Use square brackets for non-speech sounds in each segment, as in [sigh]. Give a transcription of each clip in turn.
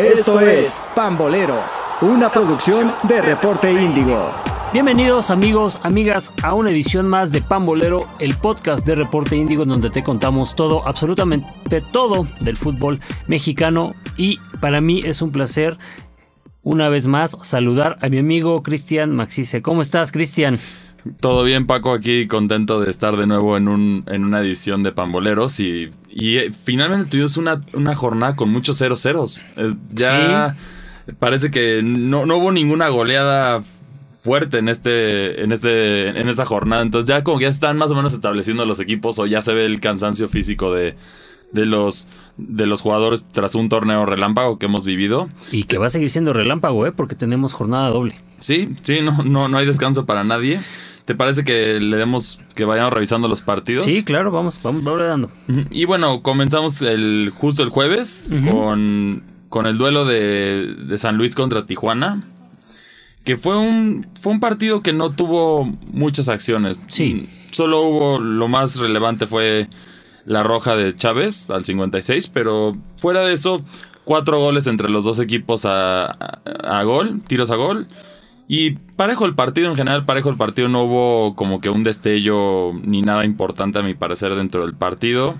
Esto es Pambolero, una producción de Reporte Índigo. Bienvenidos amigos, amigas, a una edición más de Pambolero, el podcast de Reporte Índigo donde te contamos todo, absolutamente todo del fútbol mexicano y para mí es un placer una vez más saludar a mi amigo Cristian Maxice. ¿Cómo estás, Cristian? Todo bien, Paco, aquí contento de estar de nuevo en, un, en una edición de Pamboleros y, y eh, finalmente tuvimos una, una jornada con muchos ceros ceros. Eh, ya parece que no, no hubo ninguna goleada fuerte en este en este en esta jornada entonces ya como que ya están más o menos estableciendo los equipos o ya se ve el cansancio físico de, de los de los jugadores tras un torneo relámpago que hemos vivido Y que va a seguir siendo relámpago, ¿eh? Porque tenemos jornada doble. sí sí no no no hay descanso para nadie te parece que le demos que vayamos revisando los partidos Sí, claro, vamos, vamos, vamos dando. Y bueno, comenzamos el justo el jueves con, con el duelo de, de San Luis contra Tijuana. Que fue un, fue un partido que no tuvo muchas acciones. Sí. Solo hubo, lo más relevante fue la roja de Chávez al 56, pero fuera de eso, cuatro goles entre los dos equipos a, a- a gol, tiros a gol. Y parejo el partido, en general parejo el partido, no hubo como que un destello ni nada importante a mi parecer dentro del partido.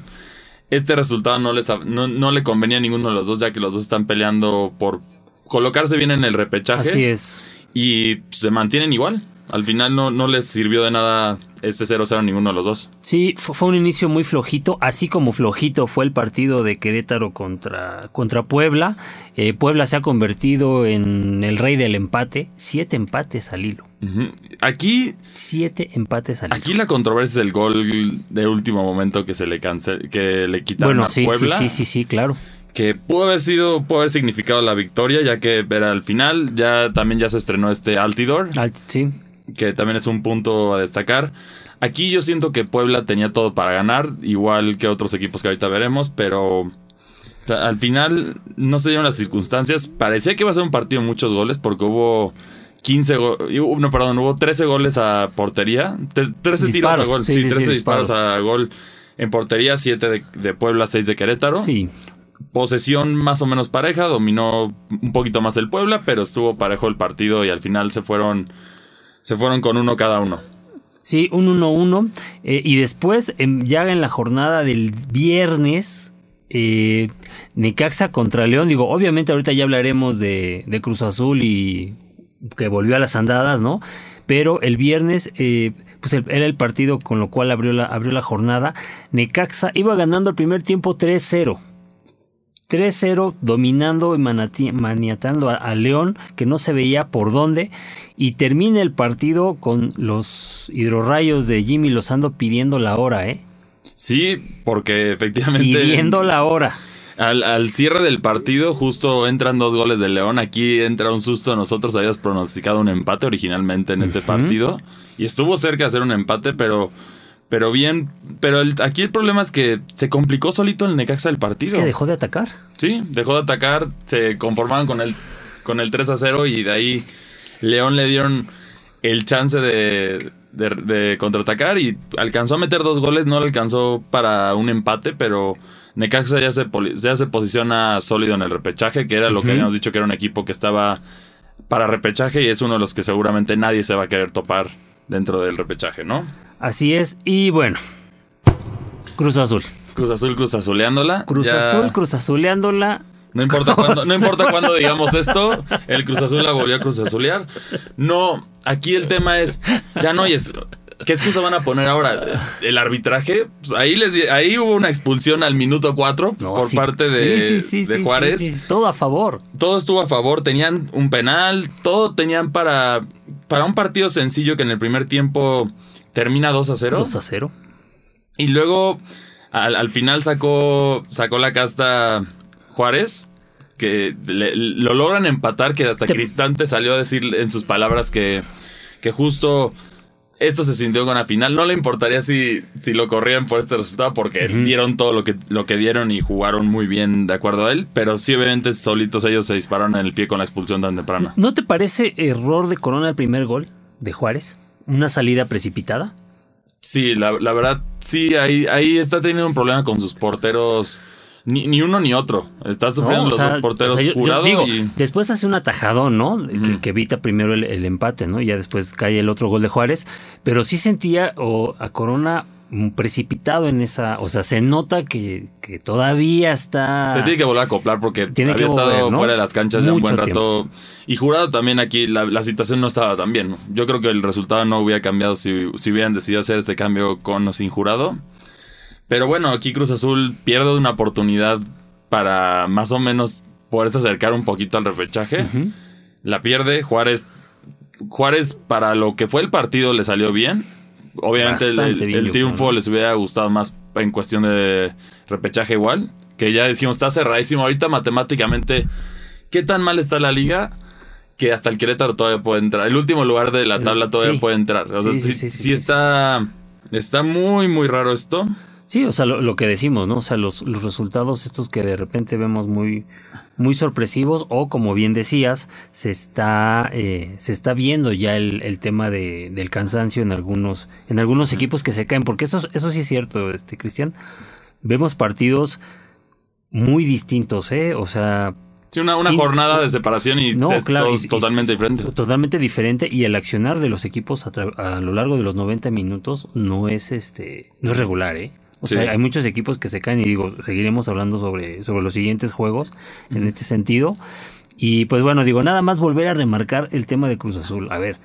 Este resultado no, les, no, no le convenía a ninguno de los dos, ya que los dos están peleando por colocarse bien en el repechaje Así es. y se mantienen igual. Al final no, no les sirvió de nada este 0-0 a ninguno de los dos. Sí, fu- fue un inicio muy flojito, así como flojito fue el partido de Querétaro contra, contra Puebla. Eh, Puebla se ha convertido en el rey del empate. Siete empates al hilo. Aquí, Siete empates al hilo. aquí la controversia es el gol de último momento que se le cancel, que le quitaron bueno, a sí, sí, Puebla. sí, sí, sí, claro. Que pudo haber sido, pudo haber significado la victoria, ya que era al final. Ya también ya se estrenó este Altidor. Al- sí, que también es un punto a destacar. Aquí yo siento que Puebla tenía todo para ganar, igual que otros equipos que ahorita veremos, pero al final no se dieron las circunstancias. Parecía que iba a ser un partido de muchos goles porque hubo 15 go- no, perdón, hubo 13 goles a portería, Tre- 13 Disparos, tiros a gol, sí, sí, sí, sí, 13 disparos disparos. a gol en portería, 7 de, de Puebla, 6 de Querétaro. sí. Posesión más o menos pareja, dominó un poquito más el Puebla, pero estuvo parejo el partido y al final se fueron se fueron con uno cada uno. Sí, un 1-1. eh, y después, em, ya en la jornada del viernes, eh, Necaxa contra León. Digo, obviamente ahorita ya hablaremos de, de Cruz Azul y que volvió a las andadas, ¿no? Pero el viernes, eh, pues el- era el partido con lo cual abrió la, abrió la jornada. Necaxa iba ganando el primer tiempo 3-0. 3-0 dominando y maniatando a, a León, que no se veía por dónde, y termina el partido con los hidrorrayos de Jimmy Lozando pidiendo la hora, ¿eh? Sí, porque efectivamente Pidiendo la hora. al, al cierre del partido justo entran dos goles de León. Aquí entra un susto. Nosotros habíamos pronosticado un empate originalmente en este partido y estuvo cerca de hacer un empate, pero pero bien. Pero el- aquí el problema es que se complicó solito el Necaxa el Es partido. que dejó de atacar. Sí, dejó de atacar, se conformaban con el, con el 3 a 0 y de ahí León le dieron el chance de, de- de contraatacar y alcanzó a meter dos goles, no le alcanzó para un empate, pero Necaxa ya se, ya se posiciona sólido en el repechaje, que era lo que habíamos dicho que era un equipo que estaba para repechaje y es uno de los que seguramente nadie se va a querer topar dentro del repechaje, ¿no? Así es. Y bueno, Cruz Azul. Cruz Azul, Cruz Azuleándola. Cruz ya- Azul, Cruz Azuleándola. No importa cuándo, no importa cuándo digamos esto, el Cruz Azul la volvió a Cruz Azulear. No, aquí el tema es, ya no es, ¿qué excusa van a poner ahora? El arbitraje, pues ahí les ahí hubo una expulsión al minuto 4 No, por sí. parte de, Sí, sí, sí, de Juárez. Todo a favor. Todo estuvo a favor, tenían un penal, todo tenían para, para un partido sencillo que en el primer tiempo termina 2 a 0. 2 a 0. Y luego al, al final sacó, sacó la casta Juárez, que le- lo logran empatar, que hasta Te- Cristante salió a decir en sus palabras que, que justo esto se sintió con la final. No le importaría si, si lo corrían por este resultado, porque Ujú. dieron todo lo que, lo que dieron y jugaron muy bien de acuerdo a él, pero sí obviamente solitos ellos se dispararon en el pie con la expulsión tan temprana. ¿No te parece error de Corona el primer gol de Juárez? ¿Una salida precipitada? Sí, la, la verdad, sí, ahí, ahí está teniendo un problema con sus porteros ni, ni uno ni otro. Está sufriendo No, los sea, dos porteros o sea, yo- yo jurado digo, y Después hace un atajadón, ¿no? Que- evita primero el, el empate, ¿no? Y ya después cae el otro gol de Juárez. Pero sí sentía o, a Corona precipitado en esa. O sea, se nota que, que todavía está. se tiene que volver a acoplar porque Tiene había que estado volver, ¿no? fuera de las canchas ya un buen rato. Y jurado también aquí la, la situación no estaba tan bien. Yo creo que el resultado no hubiera cambiado si, si hubieran decidido hacer este cambio con o sin jurado. Pero bueno, aquí Cruz Azul pierde una oportunidad para más o menos poderse acercar un poquito al repechaje. La pierde. Juárez. Juárez, para lo que fue el partido, le salió bien. Obviamente, el, triunfo les hubiera gustado más en cuestión de repechaje, igual. Que ya decimos, está cerradísimo. Ahorita, matemáticamente, ¿qué tan mal está la liga? Que hasta el Querétaro todavía puede entrar. El último lugar de la tabla todavía sí. puede entrar. O sea, Sí, sí, sí, sí, sí, sí sí, está. Está muy, muy raro esto. Sí, o sea, lo, lo que decimos, ¿no? O sea, los, los resultados estos que de repente vemos muy, muy sorpresivos o como bien decías, se está, eh, se está viendo ya el, el tema de, del cansancio en algunos, en algunos equipos que se caen, porque eso, eso sí es cierto, este Cristian. Vemos partidos muy distintos, ¿eh? O sea, Sí, una, una jornada de separación y no, claro, y- totalmente diferente. Totalmente diferente y el accionar de los equipos a, a lo largo de los 90 minutos no es este no es regular, ¿eh? O Sí. sea, hay muchos equipos que se caen y digo, seguiremos hablando sobre, sobre los siguientes juegos en este sentido. Y pues bueno, digo, nada más volver a remarcar el tema de Cruz Azul. A ver,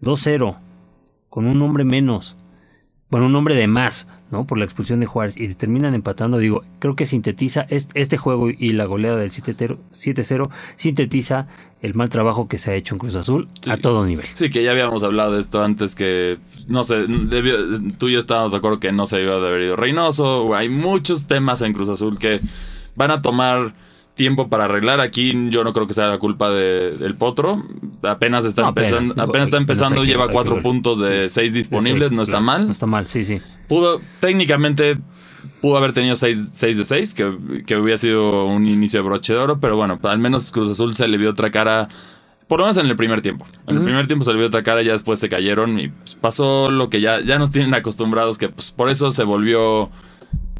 2-0, con un hombre menos, bueno, un hombre de más, ¿no? Por la expulsión de Juárez y terminan empatando. Digo, creo que sintetiza est- este juego y la goleada del 7-0, 7-0 sintetiza el mal trabajo que se ha hecho en Cruz Azul Sí. a todo nivel. Sí, que ya habíamos hablado de esto antes que, no sé, debió- tú y yo estábamos de acuerdo que no se iba de haber ido Reynoso. Hay muchos temas en Cruz Azul que van a tomar tiempo para arreglar. Aquí yo no creo que sea la culpa de- del Potro. Apenas está No, empezando, apenas está empezando, lleva cuatro puntos de Sí, seis De disponibles, seis, no está claro. mal. No está mal, sí, sí. Pudo, técnicamente pudo haber tenido 6 de 6, que, que hubiera sido un inicio de broche de oro, pero bueno, al menos Cruz Azul se le vio otra cara, por lo menos en el primer tiempo. En el primer tiempo se le vio otra cara, ya después se cayeron y pues, pasó lo que ya, ya nos tienen acostumbrados, que pues, por eso se volvió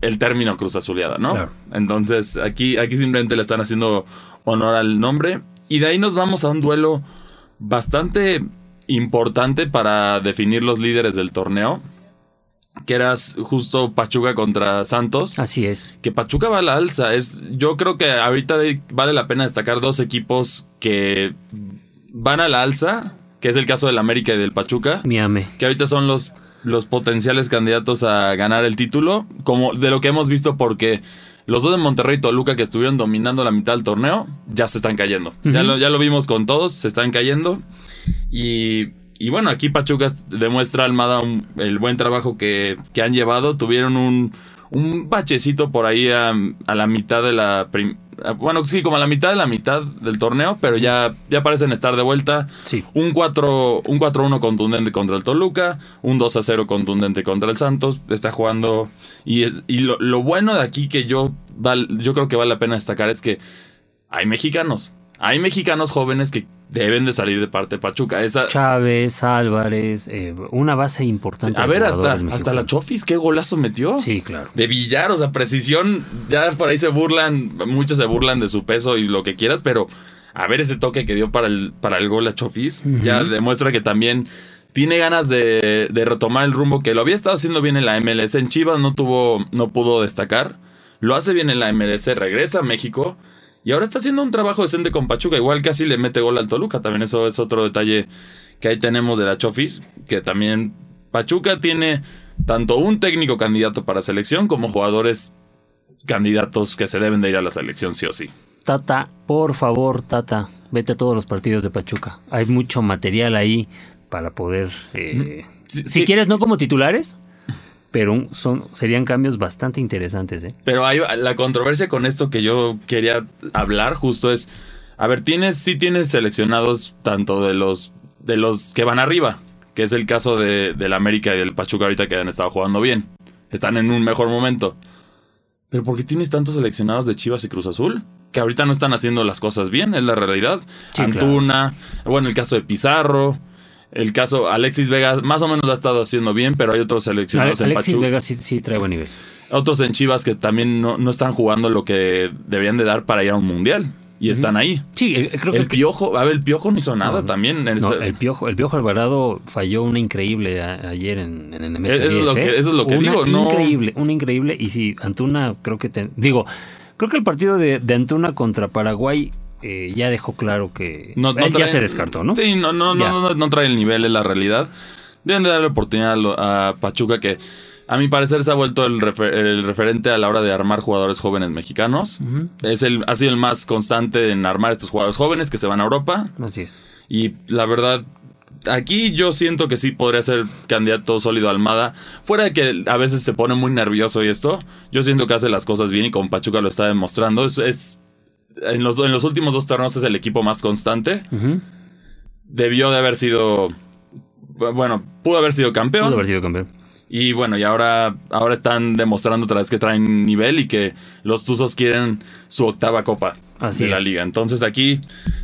el término Cruz Azuleada, ¿no? Claro. Entonces aquí, aquí simplemente le están haciendo honor al nombre y de ahí nos vamos a un duelo bastante importante para definir los líderes del torneo. Que eras justo Pachuca contra Santos. Así es. Que Pachuca va a la alza. Es, yo creo que ahorita vale la pena destacar dos equipos que van a la alza. Que es el caso del América y del Pachuca. Miame. Que ahorita son los, los potenciales candidatos a ganar el título. Como de lo que hemos visto porque los dos de Monterrey y Toluca que estuvieron dominando la mitad del torneo, ya se están cayendo. ya, lo, ya lo vimos con todos, se están cayendo. Y, y bueno, aquí Pachuca demuestra a Almada un- el buen trabajo que, que han llevado. Tuvieron un, un bachecito por ahí a, a la mitad de la... prim- bueno, sí, como a la mitad de la mitad del torneo, pero ya, ya parecen estar de vuelta. Sí. Un 4 un 4-1 contundente contra el Toluca, un 2-0 contundente contra el Santos, está jugando y, es- y lo, lo bueno de aquí que yo val- yo creo que vale la pena destacar es que hay mexicanos, hay mexicanos jóvenes que deben de salir de parte de Pachuca. Esa, Chávez, Álvarez, eh, una base importante. a ver, hasta, hasta la Chofis, qué golazo metió. Sí, claro. De billar, o sea, precisión. Ya por ahí se burlan, muchos se burlan de su peso y lo que quieras, pero a ver ese toque que dio para el, para el gol a Chofis, ya demuestra que también tiene ganas de, de retomar el rumbo que lo había estado haciendo bien en la MLS. En Chivas no tuvo, no pudo destacar. Lo hace bien en la MLS, regresa a México y ahora está haciendo un trabajo decente con Pachuca. Igual casi le mete gol al Toluca. También eso es otro detalle que ahí tenemos de la Chofis, que también Pachuca tiene tanto un técnico candidato para selección como jugadores candidatos que se deben de ir a la selección sí o sí. Tata, por favor, Tata, vete a todos los partidos de Pachuca. Hay mucho material ahí para poder. eh, Sí, si sí. quieres, no como titulares, pero son serían cambios bastante interesantes. ¿eh? Pero hay la controversia con esto que yo quería hablar justo es, a ver, tienes sí tienes seleccionados tanto de los de los que van arriba, que es el caso de del América y del Pachuca ahorita que han estado jugando bien, están en un mejor momento. Pero ¿por qué tienes tantos seleccionados de Chivas y Cruz Azul? Que ahorita no están haciendo las cosas bien, es la realidad. Sí, Antuna, bueno, el caso de Pizarro, el caso Alexis Vega, más o menos lo ha estado haciendo bien, pero hay otros seleccionados en Alexis Pachuca. Vega sí, sí trae buen nivel. otros en Chivas que también no, no están jugando lo que deberían de dar para ir a un mundial. Y están ahí. Sí, eh, creo que El piojo, a ver, el piojo no hizo nada también. en No, este- el Piojo, el Piojo Alvarado falló una increíble a- ayer en, en el MS10. Eso es lo que- ¿eh? eso es lo que Una digo, Increíble, una increíble. Y si Antuna, creo que te, digo, creo que el partido de, de Antuna contra Paraguay eh, ya dejó claro que No- no él ya se descartó, ¿no? Sí, no, no, no, no, no trae el nivel, es la realidad. Deben de darle oportunidad a, a Pachuca, que a mi parecer se ha vuelto el, refer- el referente a la hora de armar jugadores jóvenes mexicanos. Ujú, Es el, ha sido el más constante en armar estos jugadores jóvenes que se van a Europa. Así es. Y la verdad, aquí yo siento que sí podría ser candidato sólido a Almada. Fuera de que a veces se pone muy nervioso y esto, yo siento que hace las cosas bien y con Pachuca lo está demostrando. Es, es- en, los, en los últimos dos torneos es el equipo más constante. Debió de haber sido. Bueno, pudo haber sido campeón. Pudo haber sido campeón. Y bueno, y ahora, ahora están demostrando otra vez que traen nivel y que los Tuzos quieren su octava copa Así de la es. liga. Entonces aquí,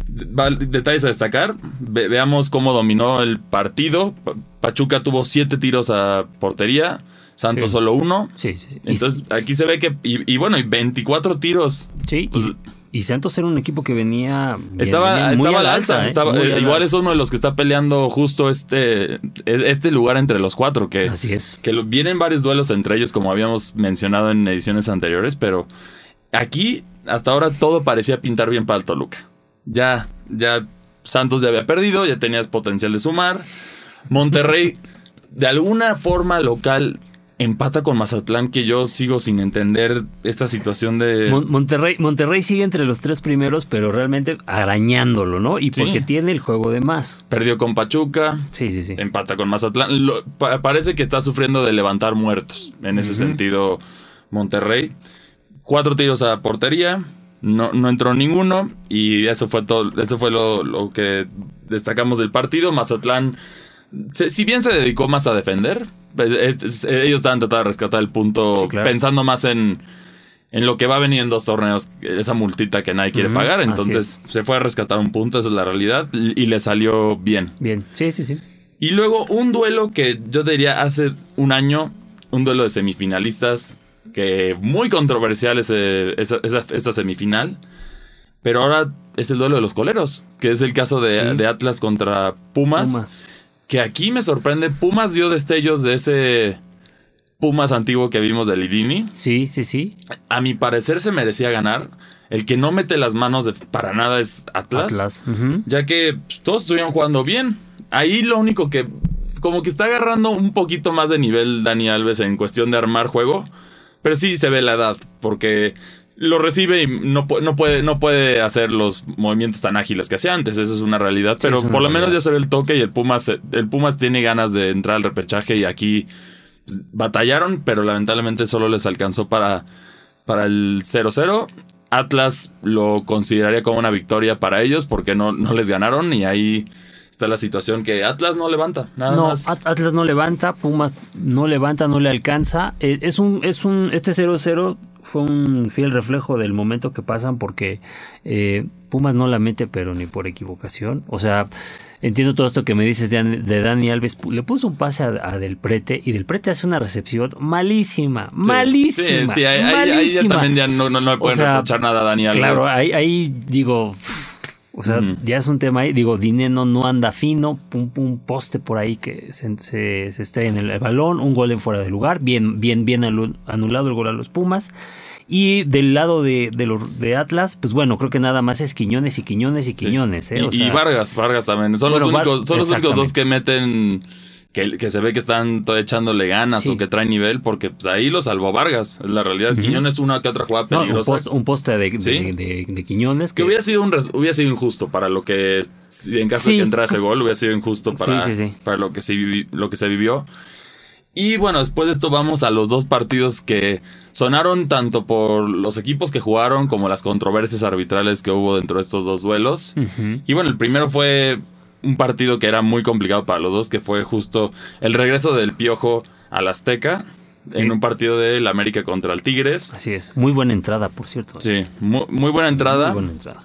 detalles a destacar. Ve- veamos cómo dominó el partido. Pa- Pachuca tuvo siete tiros a portería. Santos Sí. solo uno. Sí, sí. Entonces aquí se ve que. Y, y bueno, y 24 tiros. sí, pues- y, Santos era un equipo que venía, Estaba, venía muy estaba alza. ¿eh? estaba- Muy eh, al igual alza. es uno de los que está peleando justo este, este lugar entre los cuatro. Que, Así es. que lo- vienen varios duelos entre ellos, como habíamos mencionado en ediciones anteriores, pero aquí hasta ahora todo parecía pintar bien para el Toluca. Ya, ya Santos ya había perdido, ya tenías potencial de sumar. Monterrey, [laughs] de alguna forma local, empata con Mazatlán, que yo sigo sin entender esta situación de... Mon- Monterrey, Monterrey sigue entre los tres primeros, pero realmente arañándolo, ¿no? Y Sí. porque tiene el juego de más. Perdió con Pachuca, Sí, sí, sí. empata con Mazatlán. Lo- pa- parece que está sufriendo de levantar muertos. En ese sentido, Monterrey. Cuatro tiros a portería. No, no entró ninguno. Y eso fue todo. Eso fue lo, lo que destacamos del partido. Mazatlán. Se- si bien se dedicó más a defender. pues, es- es- ellos estaban tratando de rescatar el punto. Sí, claro. Pensando más en. En lo que va a venir en dos torneos, esa multita que nadie quiere pagar. Entonces se fue a rescatar un punto, esa es la realidad. Y y le salió bien. Bien. Sí, sí, sí. Y luego un duelo que yo diría hace un año, un duelo de semifinalistas, que muy controversial ese- esa, esa- esa semifinal. Pero ahora es el duelo de los coleros, que es el caso de, Sí. de Atlas contra Pumas, Pumas. Que aquí me sorprende, Pumas dio destellos de ese Pumas antiguo que vimos de Lirini. Sí, sí, sí. A mi parecer se merecía ganar. El que no mete las manos de- para nada es Atlas Atlas. Ya que pues, todos estuvieron jugando bien. Ahí lo único que como que está agarrando un poquito más de nivel Dani Alves en cuestión de armar juego, pero sí se ve la edad porque lo recibe y no, no puede no puede hacer los movimientos tan ágiles que hacía antes, esa es una realidad, pero una por lo menos ya se ve el toque y el Pumas el Pumas tiene ganas de entrar al repechaje y aquí batallaron, pero lamentablemente solo les alcanzó para para el 0-0. Atlas lo consideraría como una victoria para ellos porque no, no les ganaron y ahí está la situación que Atlas no levanta. Nada No, más. At- Atlas no levanta, Pumas no levanta, no le alcanza. Eh, Es un, es un, este 0-0 fue un fiel reflejo del momento que pasan porque eh, Pumas no la mete, pero ni por equivocación. O sea, entiendo todo esto que me dices de, de Dani Alves. Le puso un pase a, a Del Prete y Del Prete hace una recepción malísima, Sí, malísima, sí, sí, ahí, ahí- ahí ya malísima. también ya no, no, no pueden sea, reprochar nada a Dani Alves. Claro, ahí, ahí digo, o sea, ya es un tema ahí. Digo, Dineno no anda fino, un, un poste por ahí que se, se, se estrella en el balón, un gol en fuera de lugar, bien, bien, bien anulado el gol a los Pumas. Y del lado de, de los de Atlas, pues bueno, creo que nada más es Quiñones y Quiñones y Sí. Quiñones, ¿eh? Y, O y sea, Vargas, Vargas también. Son Bueno, los únicos, son los únicos dos que meten. Que, que se ve que están echándole ganas Sí. o que traen nivel, porque pues, ahí lo salvó Vargas. Es la realidad. Ujú. Quiñones una que otra jugada no, un, peligrosa. post- un poste de, de- Sí. de- de Quiñones. Que hubiera sido un hubiera sido injusto para lo que en caso de que entrara ese gol hubiera sido injusto para, para lo que se lo que se vivió. Y bueno, después de esto vamos a los dos partidos que sonaron tanto por los equipos que jugaron como las controversias arbitrales que hubo dentro de estos dos duelos. Y bueno, el primero fue un partido que era muy complicado para los dos, que fue justo el regreso del Piojo al Azteca Sí. en un partido del América contra el Tigres. Así es. Muy buena entrada, por cierto. Sí, muy, muy buena entrada. Muy buena entrada.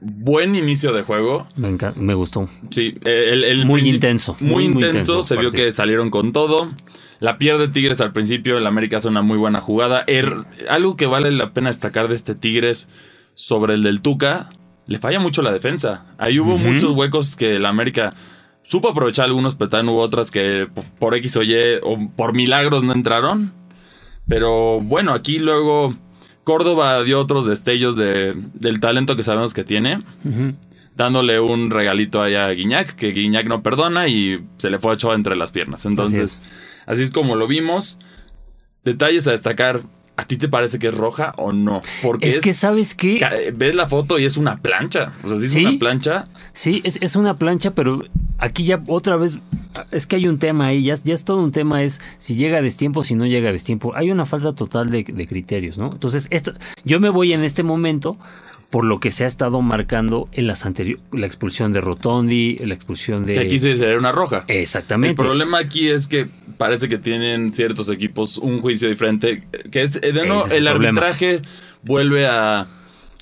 buen inicio de juego. Me, gustó. Sí, eh, el, el Muy intenso, Muy, muy, muy intenso. Se vio que salieron con todo. La pierde Tigres al principio. El América hace una muy buena jugada. Er- algo que vale la pena destacar de este Tigres sobre el del Tuca. Le falla mucho la defensa. Ahí hubo muchos huecos que el América supo aprovechar algunos, pero también hubo otras que por X o Y o por milagros no entraron. Pero bueno, aquí luego Córdoba dio otros destellos de, del talento que sabemos que tiene dándole un regalito allá a Guiñac, que Guiñac no perdona y se le fue a Ochoa entre las piernas. Entonces, así es. como lo vimos. Detalles a destacar. ¿A ti te parece que es roja o no? Porque Es que, ¿sabes ca- ves la foto y es una plancha. O sea, sí es Sí. una plancha. Sí, es, es una plancha, pero aquí ya otra vez, es que hay un tema ahí, ya, es- ya es todo un tema, es si llega a destiempo, si no llega a destiempo. Hay una falta total de, de criterios, ¿no? Entonces, esto, yo me voy en este momento por lo que se ha estado marcando en las anteriores, la expulsión de Rotondi, la expulsión de... Que aquí se sería una roja. El Exactamente. problema aquí es que parece que tienen ciertos equipos un juicio diferente. Que es, eh, de es el arbitraje vuelve a,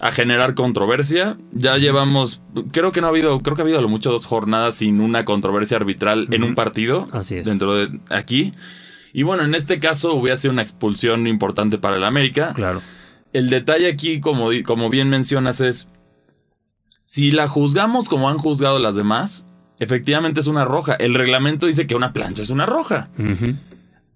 a generar controversia. Ya llevamos, creo que no ha habido, creo que ha habido a lo mucho dos jornadas sin una controversia arbitral en un partido. Así es. Dentro de aquí. Y bueno, en este caso hubiera sido una expulsión importante para el América. Claro. El detalle aquí, como, como bien mencionas, es si la juzgamos como han juzgado las demás, efectivamente es una roja. El reglamento dice que una plancha es una roja.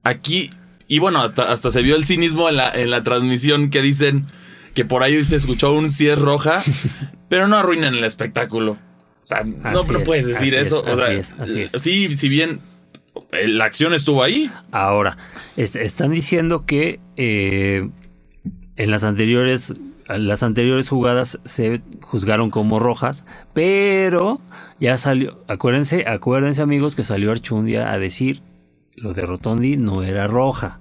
Aquí, y bueno, hasta, hasta se vio el cinismo en la, en la transmisión que dicen que por ahí se escuchó un si es roja, [laughs] pero no arruinen el espectáculo. O sea, no, no es, puedes decir así eso. es, o sea, así es, así es. Sí, si bien eh, la acción estuvo ahí. Ahora, est- están diciendo que eh, en las anteriores, las anteriores jugadas se juzgaron como rojas, pero ya salió, acuérdense, acuérdense amigos que salió Archundia a decir lo de Rotondi no era roja.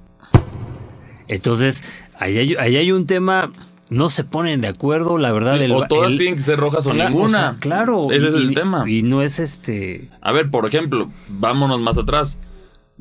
Entonces, ahí hay, ahí hay un tema, no se ponen de acuerdo, la verdad. Sí, el- o todas el- tienen que ser rojas o Claro, ninguna. o sea, claro. Ese y- es el tema. Y no es este. A ver, por ejemplo, vámonos más atrás.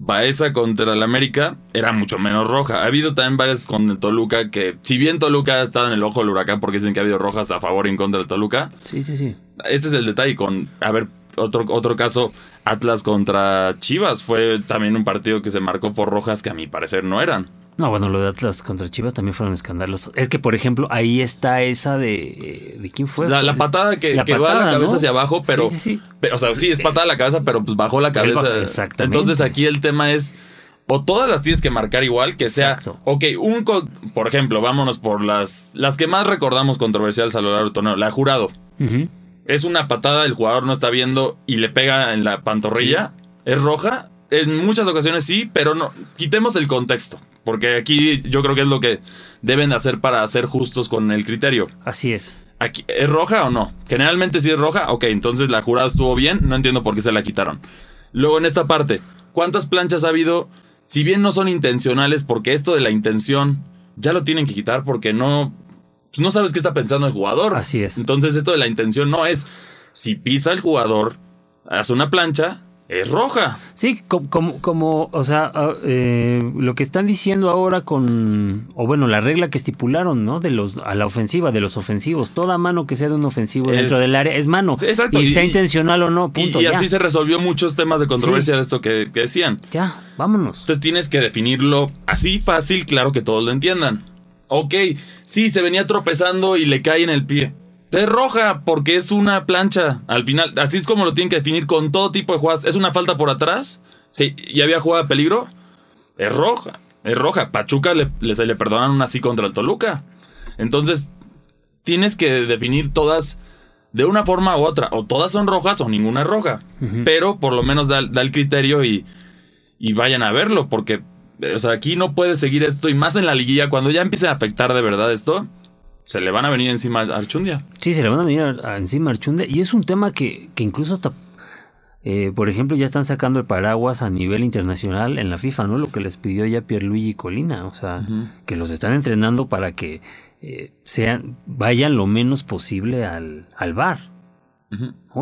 Baeza contra el América era mucho menos roja. Ha habido también varias con Toluca que, si bien Toluca ha estado en el ojo del huracán porque dicen que ha habido rojas a favor y en contra del Toluca, Sí, sí, sí. Este es el detalle con, a ver, otro, otro caso, Atlas contra Chivas. Fue también un partido que se marcó por rojas que a mi parecer no eran. No, bueno, lo de Atlas contra Chivas también fueron escandalosos. Es que, por ejemplo, ahí está esa de. ¿De quién fue? La, la patada que, La que va a la patada, cabeza ¿no? hacia abajo, pero... Sí, sí, sí. Pe- O sea, sí, es patada a la cabeza, pero pues bajó la cabeza. exactamente. Entonces aquí el tema es, o todas las tienes que marcar igual, que sea, Exacto. ok, un, por ejemplo, vámonos por las, las que más recordamos controversiales a lo largo del torneo, la jurado. Ujú. Es una patada, el jugador no está viendo y le pega en la pantorrilla, es roja. En muchas ocasiones sí, pero no, quitemos el contexto, porque aquí yo creo que es lo que deben de hacer para ser justos con el criterio. Así es. Aquí, ¿Es roja o no? Generalmente si es roja, ok, entonces la jurada estuvo bien, no entiendo por qué se la quitaron. Luego en esta parte, ¿cuántas planchas ha habido? Si bien no son intencionales, porque esto de la intención ya lo tienen que quitar porque no, pues no sabes qué está pensando el jugador. Así es. Entonces esto de la intención no es, si pisa el jugador, hace una plancha, es roja. Sí, como, como, como, o sea, ah, eh, lo que están diciendo ahora con, o bueno, la regla que estipularon, ¿no? De los, a la ofensiva, de los ofensivos. Toda mano que sea de un ofensivo Es- dentro del área es mano. Sí, exacto, Y, y- sea intencional o no, Y, punto. y ya. así se resolvió muchos temas de controversia Sí. de esto que, que decían. Ya, vámonos. Entonces tienes que definirlo así fácil, claro que todos lo entiendan. Ok, sí, se venía tropezando y le cae en el pie. Es roja porque es una plancha. Al final, así es como lo tienen que definir con todo tipo de jugadas. ¿Es una falta por atrás? Sí, ¿y había jugada de peligro? Es roja, es roja. Pachuca le, le, se le perdonan una así contra el Toluca. Entonces, tienes que definir todas de una forma u otra. O todas son rojas o ninguna es roja. Pero por lo menos da, da el criterio y, y vayan a verlo, porque o sea, aquí no puede seguir esto, y más en la liguilla, cuando ya empiece a afectar de verdad esto, se le van a venir encima a Archundia. Sí, se le van a venir a- a encima a Archunde. Y es un tema que, que incluso hasta, eh, por ejemplo, ya están sacando el paraguas a nivel internacional en la FIFA, ¿no? Lo que les pidió ya Pierluigi Colina. O sea, que los están entrenando para que eh, sean, vayan lo menos posible al, al bar.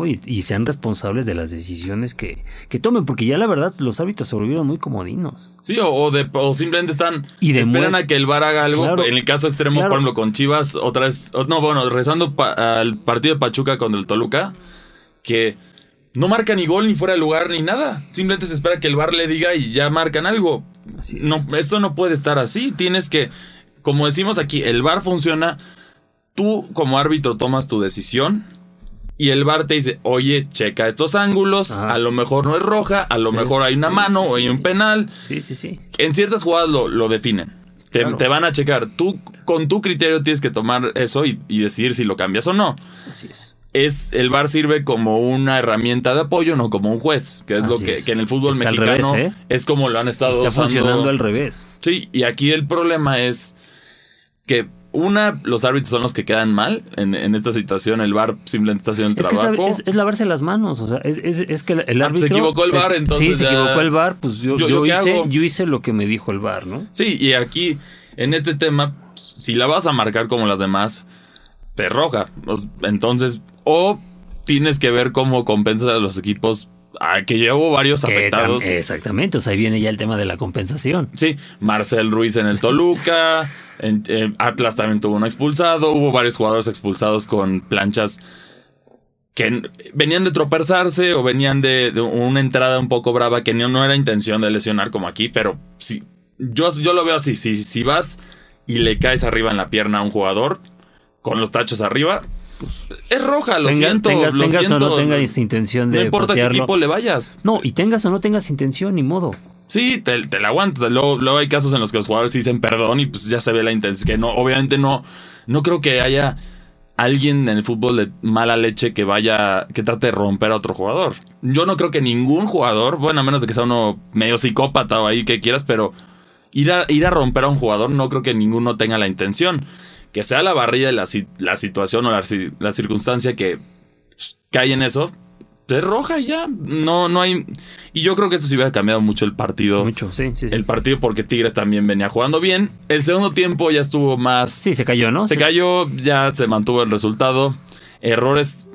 Y, y sean responsables de las decisiones que, que tomen, porque ya la verdad los árbitros se volvieron muy comodinos. Sí, o, o de, o simplemente están. Y esperan a que el VAR haga algo. Claro. en el caso extremo, Claro. por ejemplo, con Chivas, otra vez. No, bueno, rezando pa- al partido de Pachuca contra el Toluca, que no marca ni gol, ni fuera de lugar, ni nada. Simplemente se espera que el VAR le diga y ya marcan algo. Así es. No, esto no puede estar así. Tienes que, como decimos aquí, el VAR funciona. Tú, como árbitro, tomas tu decisión. Y el VAR te dice, oye, checa estos ángulos. Ajá. A lo mejor no es roja, a lo Sí, mejor hay una sí, mano sí, o hay un penal. Sí, sí, sí. En ciertas jugadas lo, lo definen. Te, Claro. te van a checar. Tú, con tu criterio, tienes que tomar eso y, y decidir si lo cambias o no. Así es. Es, el VAR sirve como una herramienta de apoyo, no como un juez, que es lo que, es. que en el fútbol Está mexicano revés, ¿eh? es como lo han estado Está usando. funcionando al revés. Sí, y aquí el problema es que una, los árbitros son los que quedan mal en, en esta situación. El VAR simplemente está haciendo el Es trabajo. es, es lavarse las manos, o sea, es, es- que el- Ah, pues, árbitro... se equivocó el es- entonces Sí, se ya- equivocó el VAR, pues yo, ¿Yo- yo yo qué hice, yo hice lo que me dijo el VAR, ¿no? Sí, y aquí, en este tema, si la vas a marcar como las demás, te roja. Entonces, o tienes que ver cómo compensas a los equipos. A que llevo varios Que afectados. tam- exactamente, o sea, ahí viene ya el tema de la compensación. Sí, Marcel Ruiz en el Toluca. [laughs] en- eh, Atlas también tuvo un expulsado. Hubo varios jugadores expulsados con planchas que venían de tropezarse o venían de, de una entrada un poco brava que no, no era intención de lesionar como aquí, pero sí, yo, yo lo veo así. Si, si vas y le caes arriba en la pierna a un jugador con los tachos arriba, es roja, lo Tenga- siento. tengas lo tengas o no tengas intención No de importa qué equipo le vayas. No, y tengas o no tengas intención, ni modo. Sí, te, te la aguantas. Luego, luego hay casos en los que los jugadores dicen perdón y pues ya se ve la intención. Que no, obviamente no, no creo que haya alguien en el fútbol de mala leche que vaya, que trate de romper a otro jugador. Yo no creo que ningún jugador, bueno, a menos de que sea uno medio psicópata o ahí que quieras, pero ir a, ir a romper a un jugador no creo que ninguno tenga la intención. Que sea la barrilla de la, si- la situación o la, ci- la circunstancia que cae en eso, es roja y ya. No, no hay. Y yo creo que eso sí hubiera cambiado mucho el partido. Mucho, sí, sí, sí. El partido porque Tigres también venía jugando bien. El segundo tiempo ya estuvo más. Sí, se cayó, ¿no? se cayó, ya se mantuvo el resultado. Errores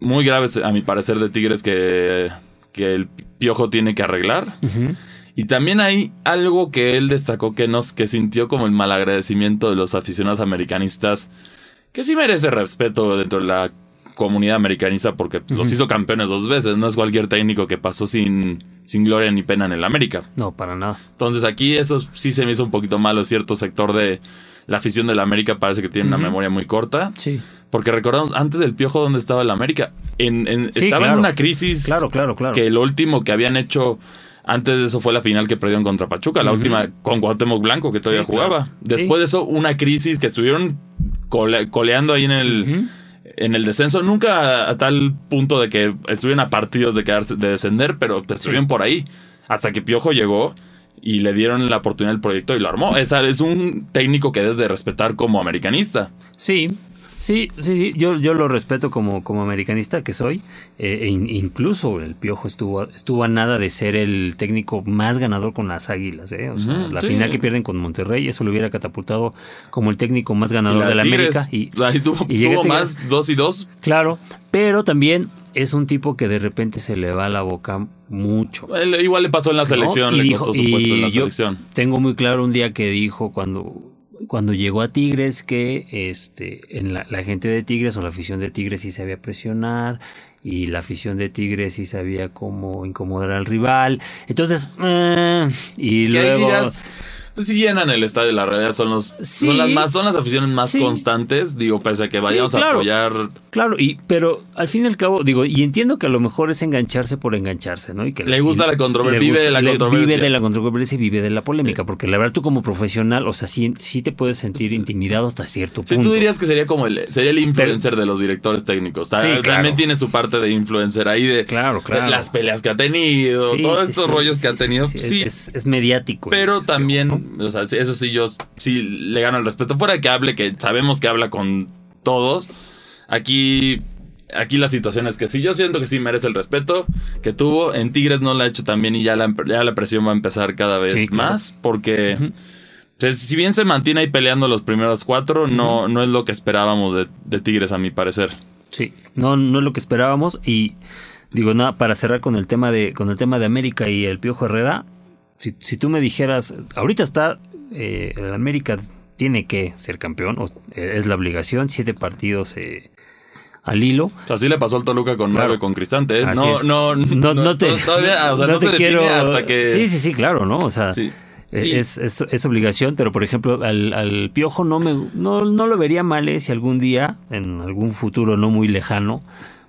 muy graves, a mi parecer, de Tigres que, que el Piojo tiene que arreglar. Ujú. Y también hay algo que él destacó que nos que sintió como el malagradecimiento de los aficionados americanistas, que sí merece respeto dentro de la comunidad americanista porque los hizo campeones dos veces, no es cualquier técnico que pasó sin, sin gloria ni pena en el América. No, para nada. Entonces aquí eso sí se me hizo un poquito malo, cierto sector de la afición del América parece que tiene una memoria muy corta, Sí. porque recordamos antes del Piojo dónde estaba el América, en, en- Sí, estaba en una crisis Claro, claro, claro. que lo último que habían hecho antes de eso fue la final que perdieron contra Pachuca, la última con Cuauhtémoc Blanco que todavía Sí, claro. jugaba. Después de eso una crisis que estuvieron cole- coleando ahí en el en el descenso, nunca a, a tal punto de que estuvieron a partidos de quedarse de descender, pero estuvieron por ahí hasta que Piojo llegó y le dieron la oportunidad del proyecto y lo armó. Es, es un técnico que debes de respetar como americanista. Sí, sí, sí, sí. Yo, yo lo respeto como, como americanista que soy. Eh, e in- incluso el Piojo estuvo, estuvo a nada de ser el técnico más ganador con las Águilas. ¿eh? O sea, la sí. final que pierden con Monterrey, eso lo hubiera catapultado como el técnico más ganador de la Tigres, América. Y, tuvo, y más dos y dos. claro, pero también es un tipo que de repente se le va la boca mucho. Igual le pasó en la selección, le dijo- costó su puesto en la selección. Tengo muy claro un día que dijo cuando, cuando llegó a Tigres que este, en la, la gente de Tigres o la afición de Tigres sí sabía presionar y la afición de Tigres sí sabía cómo incomodar al rival. Entonces, eh, y luego... dirás, pues si llenan el estadio, la realidad son los Sí. son las más son las aficiones más Sí. constantes, digo, pese a que Sí, vayamos a apoyar Claro, y, pero al fin y al cabo, digo, y entiendo que a lo mejor es engancharse por engancharse, ¿no? Y que Le gusta y- la controversia, vive de la controversia. Vive de la controversia y vive de la polémica, porque la verdad tú como profesional, o sea, sí, sí te puedes sentir intimidado hasta cierto Sí, punto. tú dirías que sería como el, sería el influencer de los directores técnicos. O sea, Sí, También tiene su parte de influencer ahí de, Claro, claro. las peleas que ha tenido, todos estos rollos que ha tenido. sí, Es, es mediático. pero también, o sea, eso sí, yo sí le gano el respeto. Fuera que hable, que sabemos que habla con todos. Aquí, aquí la situación es que sí, yo siento que sí merece el respeto que tuvo. En Tigres no lo ha hecho también y ya la, ya la presión va a empezar cada vez Sí, claro. más porque... Si bien se mantiene ahí peleando los primeros cuatro, no, no es lo que esperábamos de, de Tigres, a mi parecer. Sí, no, no es lo que esperábamos. Y digo, nada, para cerrar con el tema de, con el tema de América y el Piojo Herrera, si, si tú me dijeras, ahorita está, eh, el América tiene que ser campeón, o, eh, es la obligación, siete partidos eh, al hilo. Así le pasó al Toluca con Claro. nueve con Cristante. ¿eh? No, no, no, no te, todavía, o sea, no, te se define hasta que. Sí, sí, sí, claro, ¿no? O sea, Sí. Y- es, es, es obligación, pero por ejemplo, al, al Piojo no, me, no, no lo vería mal eh, si algún día, en algún futuro no muy lejano,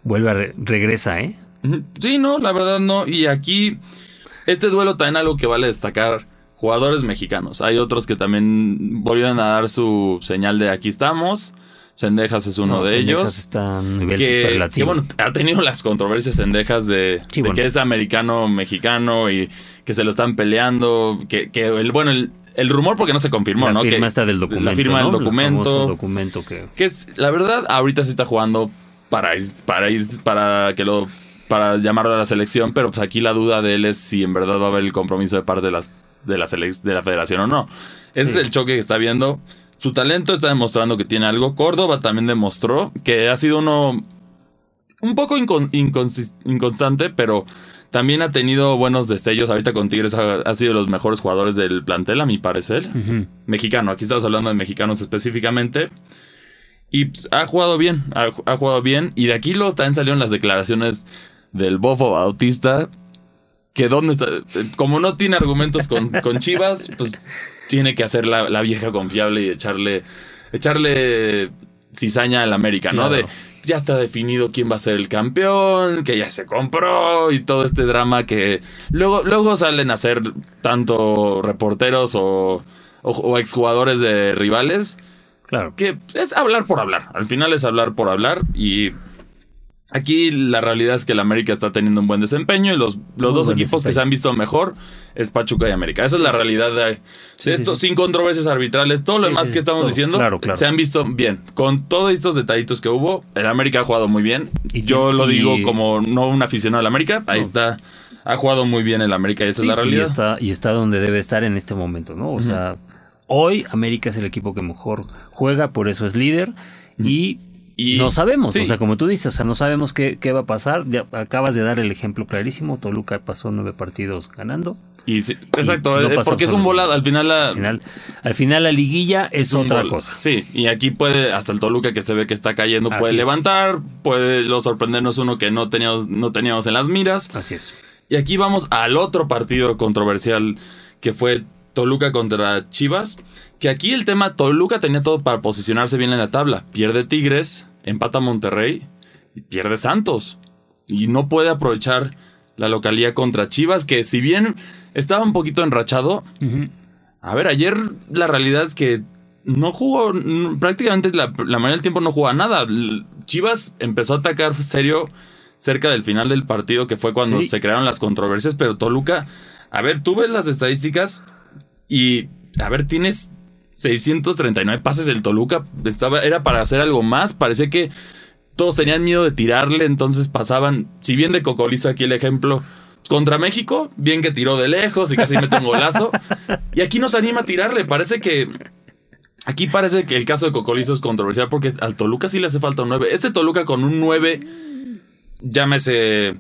vuelve a re- regresa, ¿eh? Sí, no, la verdad no. Y aquí, este duelo también algo que vale destacar. Jugadores mexicanos. Hay otros que también volvieron a dar su señal de aquí estamos. Sendejas es uno No, de ellos. está nivel Que, que, bueno, ha tenido las controversias Sendejas de, Sí, de bueno. que es americano-mexicano y que se lo están peleando. Que, que el, bueno, el, el rumor porque no se confirmó, la ¿no? firma Que- está del documento. La firma ¿no? del El documento. famoso documento que. Que es, la verdad, ahorita sí está jugando para ir, para ir, para que lo, para llamarlo a la selección, pero pues aquí la duda de él es si en verdad va a haber el compromiso de parte de la, de la, de la federación o no. Ese Sí. es el choque que está viendo. Su talento está demostrando que tiene algo. Córdoba también demostró que ha sido uno un poco incon- inconstante, pero también ha tenido buenos destellos. Ahorita con Tigres ha, ha sido de los mejores jugadores del plantel, a mi parecer mexicano. Aquí estamos hablando de mexicanos específicamente. Y pues, ha jugado bien, ha, ha jugado bien. Y de aquí luego también salieron las declaraciones del Bofo Bautista. Que dónde está. Como no tiene argumentos con, con Chivas, pues tiene que hacer la, la vieja confiable y echarle. Echarle cizaña al América, ¿no? De ya está definido quién va a ser el campeón, que ya se compró y todo este drama que luego, luego salen a ser tanto reporteros o, o, o exjugadores de rivales Claro. que es hablar por hablar. Al final es hablar por hablar y aquí la realidad es que el América está teniendo un buen desempeño y los, los dos equipos que se han visto mejor es Pachuca y América. Esa es la realidad de, de Sí, sí, esto, sí. sin controversias arbitrales. Todo lo demás que estamos todo. diciendo Claro, claro. se han visto bien. Con todos estos detallitos que hubo, el América ha jugado muy bien. Y- Yo lo y- digo como no un aficionado al América. Ahí No. está. Ha jugado muy bien el América y esa es la y realidad. está, y está donde debe estar en este momento, ¿no? O sea, hoy América es el equipo que mejor juega, por eso es líder. Y, Y- no sabemos, sí. o sea, como tú dices, o sea, no sabemos qué, qué va a pasar. Ya acabas de dar el ejemplo clarísimo. Toluca pasó nueve partidos ganando. Y sí, exacto, no eh, porque es un volado. Al final la, Al final, al final la liguilla es otra cosa. Sí, y aquí puede, hasta el Toluca que se ve que está cayendo, Así puede es. levantar, puede lo sorprendernos uno que no teníamos, no teníamos en las miras. Así es. Y aquí vamos al otro partido controversial que fue Toluca contra Chivas. Que aquí el tema, Toluca tenía todo para posicionarse bien en la tabla. Pierde Tigres, empata Monterrey y pierde Santos. Y no puede aprovechar la localía contra Chivas, que si bien estaba un poquito enrachado, a ver, ayer la realidad es que no jugó, prácticamente la, la mayoría del tiempo no jugaba nada. Chivas empezó a atacar serio cerca del final del partido, que fue cuando Sí. se crearon las controversias, pero Toluca, a ver, tú ves las estadísticas y, a ver, tienes 639 pases del Toluca, estaba, era para hacer algo más, parecía que todos tenían miedo de tirarle, entonces pasaban, si bien de Cocolizo aquí el ejemplo, contra México, bien que tiró de lejos y casi mete un golazo, [laughs] y aquí nos anima a tirarle, parece que... Aquí parece que el caso de Cocolizo es controversial porque al Toluca sí le hace falta un 9. Este Toluca con un 9, llámese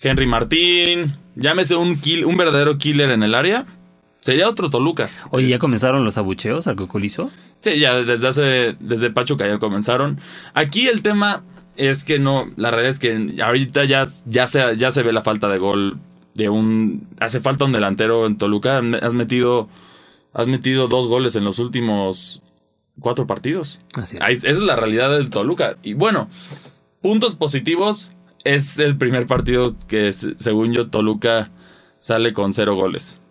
Henry Martín, llámese un, kill, un verdadero killer en el área, sería otro Toluca. Oye, ¿ya comenzaron los abucheos al Cocolizo? Sí, ya desde hace, desde Pachuca ya comenzaron. Aquí el tema es que no, la realidad es que ahorita ya, ya, se, ya se ve la falta de gol de un, hace falta un delantero en Toluca. Has metido, has metido dos goles en los últimos cuatro partidos. Así es. Ahí- esa es la realidad del Toluca. Y bueno, puntos positivos. Es el primer partido que, se- según yo, Toluca sale con cero goles.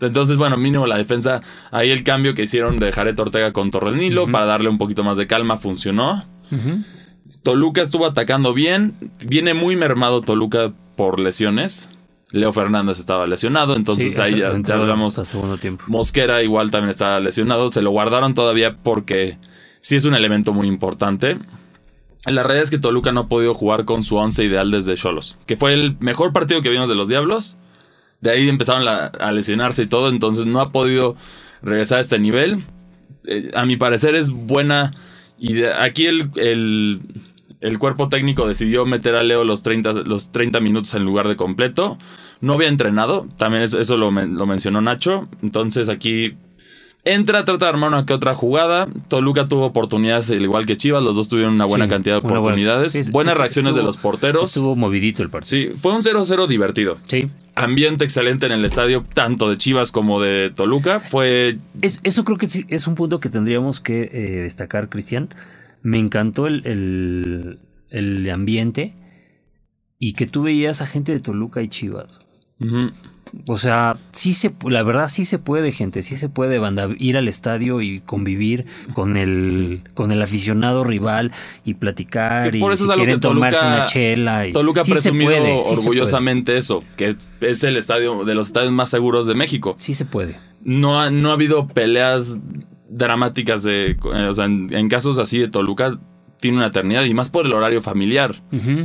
Entonces, bueno, mínimo la defensa. Ahí el cambio que hicieron de Jared Ortega con Torres Nilo para darle un poquito más de calma funcionó. Toluca estuvo atacando bien. Viene muy mermado Toluca por lesiones. Leo Fernández estaba lesionado, entonces Sí, ahí ya, hablamos. hasta segundo tiempo. Mosquera igual también estaba lesionado. Se lo guardaron todavía porque sí es un elemento muy importante. La realidad es que Toluca no ha podido jugar con su once ideal desde Cholos, que fue el mejor partido que vimos de los Diablos. De ahí empezaron a lesionarse y todo, entonces no ha podido regresar a este nivel. Eh, a mi parecer es buena. Y de- aquí el, el- el cuerpo técnico decidió meter a Leo los 30, los 30 minutos en lugar de completo. No había entrenado, también eso, eso lo, lo mencionó Nacho. Entonces aquí entra, trata de armar una que otra jugada. Toluca tuvo oportunidades al igual que Chivas, los dos tuvieron una buena Sí, cantidad de buena- oportunidades. sí, Buenas sí, reacciones de los porteros. Estuvo movidito el partido. Sí, fue un 0-0 divertido. Sí. Ambiente excelente en el estadio, tanto de Chivas como de Toluca. Fue Es- eso creo que sí, es un punto que tendríamos que eh, destacar, Cristian. Me encantó el, el, el ambiente y que tú veías a gente de Toluca y Chivas. O sea, sí se, la verdad sí se puede, gente, sí se puede banda, ir al estadio y convivir con el, con el aficionado rival y platicar y por eso si es algo quieren que tomarse Toluca- una chela. Y, Toluca ha sí se presumido puede, sí orgullosamente eso, que es, el estadio de los estadios más seguros de México. Sí se puede. No ha, no ha habido peleas dramáticas de, eh, o sea, en, en casos así de Toluca tiene una eternidad y más por el horario familiar.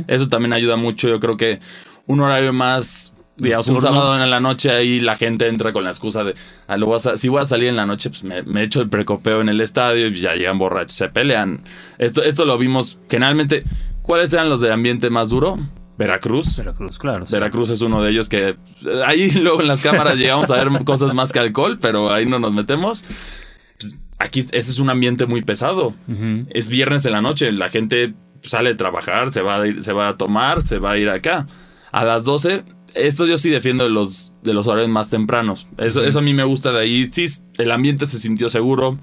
Eso también ayuda mucho. Yo creo que un horario más, digamos, un sábado en la noche ahí la gente entra con la excusa de, "Ah, lo voy a si voy a salir en la noche, pues me, me echo el precopeo en el estadio y ya llegan borrachos, se pelean. Esto, esto lo vimos generalmente. ¿Cuáles eran los de ambiente más duro? Veracruz. Veracruz, claro. sí. Veracruz es uno de ellos que eh, ahí [laughs] luego en las cámaras llegamos a ver [laughs] cosas más que alcohol, pero ahí no nos metemos. Pues, aquí ese es un ambiente muy pesado. Es viernes en la noche, la gente sale de trabajar, se va a ir, se va a tomar, se va a ir acá. A las 12, esto yo sí defiendo de los, de los horarios más tempranos. Eso, eso a mí me gusta de ahí. Sí, el ambiente se sintió seguro,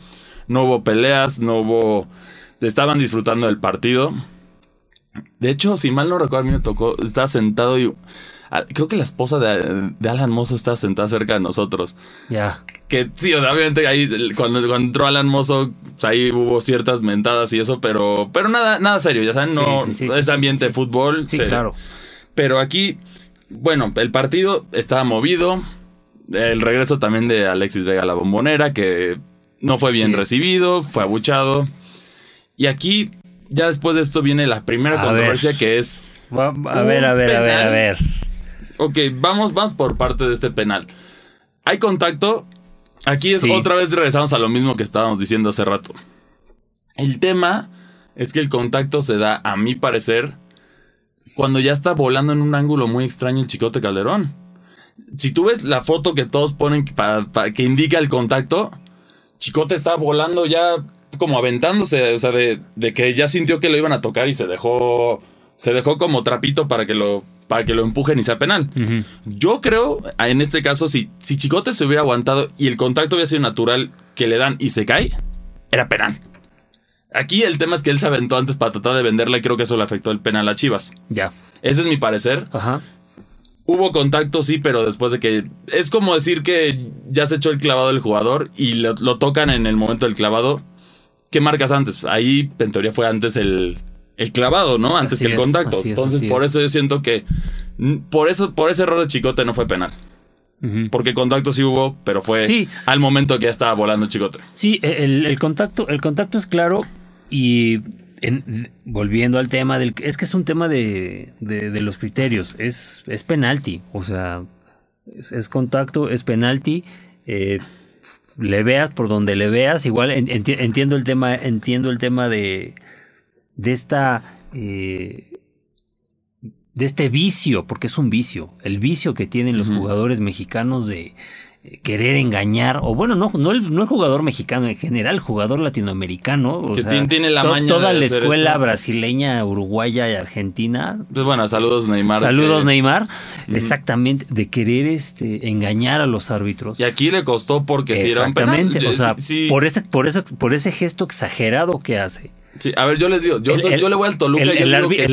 no hubo peleas, no hubo... Estaban disfrutando del partido. De hecho, si mal no recuerdo, a mí me tocó, estaba sentado y... Creo que la esposa de, de Alan Mozo estaba sentada cerca de nosotros. Ya. Que sí, obviamente ahí cuando, cuando entró Alan Mozo, pues, ahí hubo ciertas mentadas y eso, pero, pero nada, nada serio, ya saben, no sí, sí, es ambiente de fútbol. Sí, claro. Pero aquí, bueno, el partido estaba movido. El regreso también de Alexis Vega a la bombonera, que no fue bien Sí recibido, fue abuchado. Y aquí, ya después de esto viene la primera A controversia ver. que es Va- a ver, a ver, a ver, a ver. Ok, vamos, vamos por parte de este penal. ¿Hay contacto? Aquí es Sí. otra vez regresamos a lo mismo que estábamos diciendo hace rato. El tema es que el contacto se da, a mi parecer, cuando ya está volando en un ángulo muy extraño el Chicote Calderón. Si tú ves la foto que todos ponen para, para- que indica el contacto, Chicote está volando ya como aventándose, o sea, de, de que ya sintió que lo iban a tocar y se dejó, se dejó como trapito para que lo, para que lo empujen y sea penal. Yo creo, en este caso, si, si Chicote se hubiera aguantado y el contacto hubiera sido natural que le dan y se cae, era penal. Aquí el tema es que él se aventó antes para tratar de venderla y creo que eso le afectó el penal a Chivas. Ya. Ese es mi parecer. Ajá. Hubo contacto, sí, pero después de que... Es como decir que ya se echó el clavado el jugador y lo, lo tocan en el momento del clavado. ¿Qué marcas antes? Ahí, en teoría, fue antes el, el clavado, ¿no? Antes Así que el contacto. es, Entonces, por es. eso yo siento que... Por eso, por ese error de Chicote no fue penal. Porque contacto sí hubo, pero fue Sí. al momento que ya estaba volando Chicote. Sí, el, el contacto, el contacto es claro y en- volviendo al tema del es que es un tema de, de, de los criterios, es, es penalti, o sea, es, es contacto, es penalti, eh, le veas por donde le veas, igual en- enti- entiendo el tema, entiendo el tema de, de esta eh, de este vicio, porque es un vicio, el vicio que tienen los jugadores mexicanos de querer engañar, o bueno, no, no, el, no el jugador mexicano en general, el jugador latinoamericano, o Que sea, tiene- la to- maña toda la escuela eso. brasileña, uruguaya y argentina. Pues bueno, saludos Neymar. Saludos que- Neymar, exactamente, de querer este engañar a los árbitros. Y aquí le costó porque si era un penal. Exactamente, o sea, sí, por ese, por ese, por ese gesto exagerado que hace. Sí, a ver, yo les digo, yo, El- soy- el- yo le voy al Toluca el, y yo digo que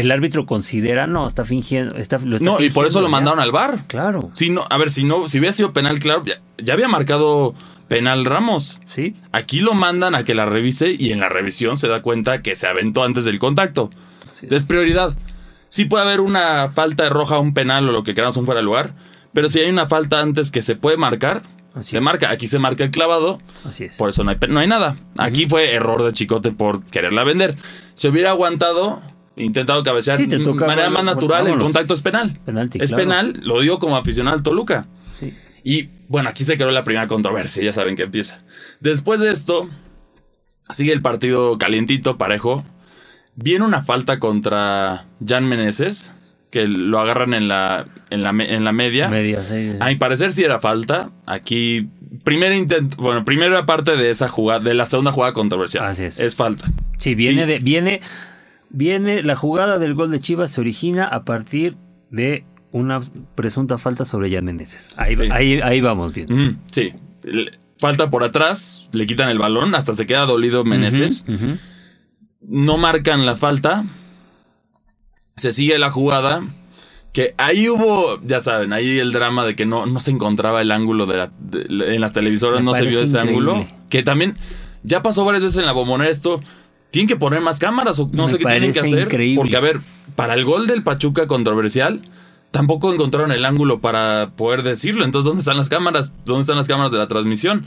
el árbitro considera, no, está fingiendo, está, lo está no, y por eso lo ya. mandaron al bar. Claro, Si no, a ver, si no, si hubiera sido penal, claro, ya, ya había marcado penal Ramos. sí, Aquí lo mandan a que la revise y en la revisión se da cuenta que se aventó antes del contacto. sí. Es prioridad. Sí puede haber una falta de roja, un penal o lo que queramos, un fuera de lugar. Pero si hay una falta antes que se puede marcar, Así se es. marca. Aquí se marca el clavado, así es. por eso no hay, no hay nada. Aquí fue error de Chicote por quererla vender. Si hubiera aguantado, intentado cabecear Sí, te de manera más natural, el contacto es penal. Penalti, es claro. penal, lo digo como aficionado al Toluca. Sí. Y bueno, aquí se creó la primera controversia, ya saben que empieza. Después de esto, sigue el partido calientito, parejo. Viene una falta contra Jan Meneses, que lo agarran en la, en la, en la media. Media, sí. A mi parecer sí era falta. Aquí, primera intento, bueno, primera parte de esa jugada, de la segunda jugada controversial. Así es. Es falta. Sí, viene Sí. de. Viene. Viene. La jugada del gol de Chivas se origina a partir de una presunta falta sobre Jan Meneses. Ahí, ahí, ahí vamos bien. Mm, sí. Falta por atrás, le quitan el balón, hasta se queda dolido Meneses. No marcan la falta. Se sigue la jugada. Que ahí hubo, ya saben, ahí el drama de que no, no se encontraba el ángulo de, la- de- en las televisoras, Me no se vio ese increíble. ángulo. Que también ya pasó varias veces en la bombonera esto. Tienen que poner más cámaras o no Me sé qué tienen que hacer. increíble. Porque, a ver, para el gol del Pachuca controversial, tampoco encontraron el ángulo para poder decirlo. Entonces, ¿dónde están las cámaras? ¿Dónde están las cámaras de la transmisión?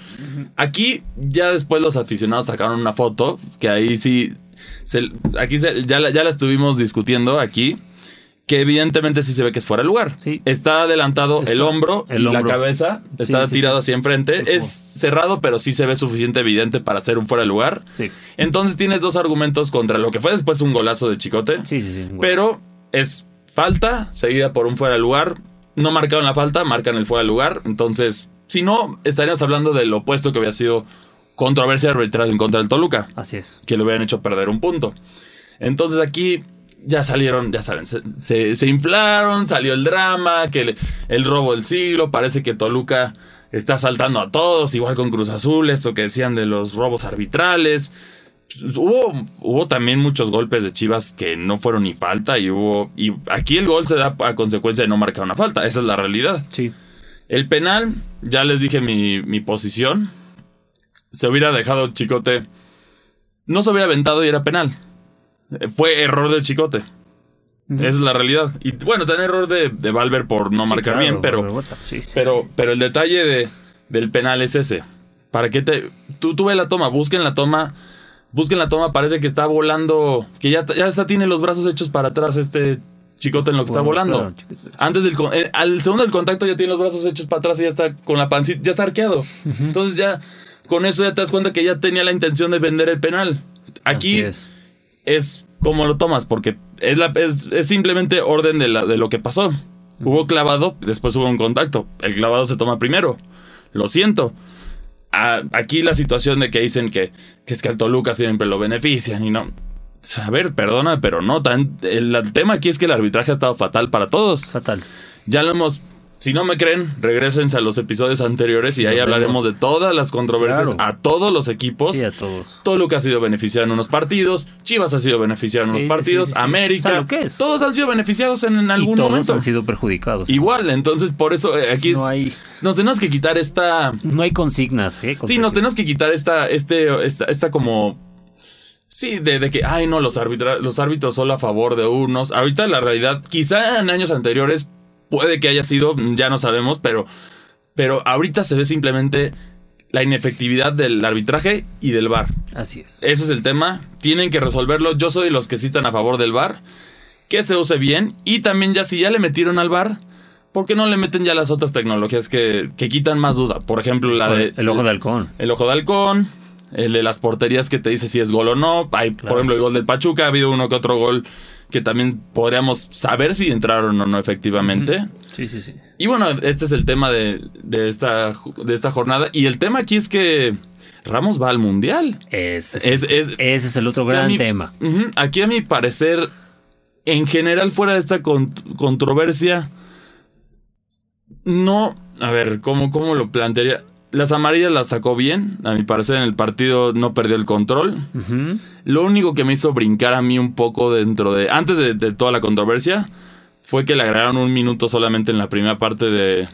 Aquí ya después los aficionados sacaron una foto que ahí sí, se- aquí se- ya, la, ya la estuvimos discutiendo aquí, que evidentemente sí se ve que es fuera de lugar. Sí. Está adelantado Está- el hombro el la hombro. cabeza, está sí, tirado hacia enfrente. Es cerrado, pero sí se ve suficiente evidente para ser un fuera de lugar. Sí. Entonces tienes dos argumentos contra lo que fue después un golazo de Chicote. Sí, sí, sí. Pero es falta seguida por un fuera de lugar. No marcaron la falta, marcan el fuera de lugar. Entonces, si no, estaríamos hablando del opuesto que había sido controversia arbitral en contra del Toluca, Así es. que le hubieran hecho perder un punto. Entonces aquí ya salieron, ya saben, se, se- se inflaron, salió el drama, que el, el robo del siglo, parece que Toluca está saltando a todos, igual con Cruz Azul, esto que decían de los robos arbitrales. Pues, Hubo, hubo también muchos golpes de Chivas que no fueron ni falta y hubo y aquí el gol se da a consecuencia de no marcar una falta, esa es la realidad. Sí. El penal, ya les dije mi, mi posición. Se hubiera dejado el chicote. No se hubiera aventado y era penal. Fue error del chicote. Esa es la realidad. Y bueno, también error de, de Valver por no Sí, marcar claro, bien, pero, sí. pero, pero el detalle de, del penal es ese. ¿Para qué te.? Tú, tú ve la toma, busquen la toma. Busquen la toma, parece que está volando. Que ya, está- ya está, tiene los brazos hechos para atrás este chicote en lo que está volando. Antes del eh, al segundo del contacto ya tiene los brazos hechos para atrás y ya está con la pancita, ya está arqueado. Entonces ya con eso ya te das cuenta que ya tenía la intención de vender el penal. Aquí es. es. como lo tomas, porque es, la, es, es simplemente orden de, la- de lo que pasó. Hubo clavado, después hubo un contacto. El clavado se toma primero. Lo siento. A- aquí la situación de que dicen que, que es que al Toluca siempre lo benefician y no. A ver, perdona, pero no. Tan, el, el tema aquí es que el arbitraje ha estado fatal para todos. Fatal. Ya lo hemos. Si no me creen, regresense a los episodios anteriores y ahí Nos hablaremos de todas las controversias Claro. a todos los equipos. Sí, a todos. Toluca ha sido beneficiado en unos partidos, Chivas ha sido beneficiado en unos Sí, partidos, sí, sí, sí. América. O sea, lo que es. Todos han sido beneficiados en, en y algún todos momento. han sido perjudicados. Igual, entonces por eso eh, aquí no es- hay, nos tenemos que quitar esta. no hay consignas, ¿eh? Sí, nos tenemos que quitar esta, este, esta, esta como. Sí, de, de que, ay, no, los, arbitra- los árbitros solo a favor de unos. Ahorita la realidad, quizá en años anteriores puede que haya sido, ya no sabemos, pero, pero ahorita se ve simplemente la inefectividad del arbitraje y del VAR. Así es. Ese es el tema. Tienen que resolverlo. Yo soy de los que sí están a favor del VAR. Que se use bien. Y también ya si ya le metieron al VAR, ¿por qué no le meten ya las otras tecnologías que, que quitan más duda? Por ejemplo, la de... el ojo de halcón. El ojo de halcón. El de las porterías que te dice si es gol o no. Hay, Claro. por ejemplo, el gol del Pachuca. Ha habido uno que otro gol que también podríamos saber si entraron o no efectivamente. Sí, sí, sí. Y bueno, este es el tema de, de esta, de esta jornada. Y el tema aquí es que Ramos va al Mundial. Ese es, Es, es, ese es el otro gran tema. Aquí a mi parecer, en general, fuera de esta con- controversia, no, a ver, ¿cómo, ¿cómo lo plantearía? Las amarillas las sacó bien, a mi parecer en el partido no perdió el control. Lo único que me hizo brincar a mí un poco dentro de, antes de, de toda la controversia, fue que le agregaron un minuto solamente en la primera parte de,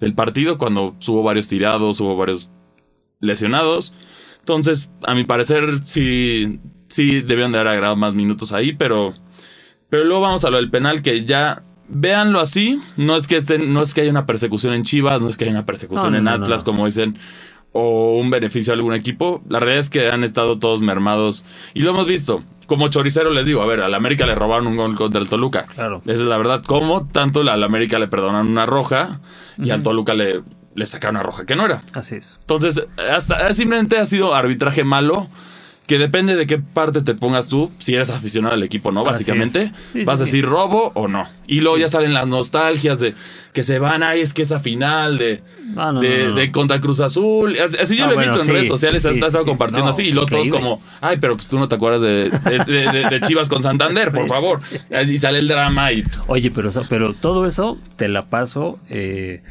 del partido, cuando hubo varios tirados, hubo varios lesionados. Entonces, a mi parecer, sí, sí debían de haber agregado más minutos ahí, pero, pero luego vamos a lo del penal, que ya véanlo así. No es que estén- no es que haya una persecución en Chivas, no es que haya una persecución No, en no, no, Atlas, no. como dicen, o un beneficio a algún equipo. La realidad es que han estado todos mermados y lo hemos visto. Como choricero les digo, a ver, al América le robaron un gol contra el Toluca. Claro. Esa es la verdad. Como tanto al América le perdonan una roja y al Toluca le, le sacaron una roja que no era. Así es. Entonces, hasta simplemente ha sido arbitraje malo que depende de qué parte te pongas tú, si eres aficionado al equipo, ¿no? Básicamente. Sí, vas sí, a sí. decir robo o no. Y luego ya salen las nostalgias de que se van, ay, es que esa final de, No, no, de, no, no. de contra Cruz Azul. Así yo lo he bueno, visto en redes sociales, has estado compartiendo así. Y luego todos como, ay, pero pues tú no te acuerdas de, de, Chivas con Santander, [laughs] por favor. Y sale el drama y pues, Oye, pero, pero todo eso te la paso eh,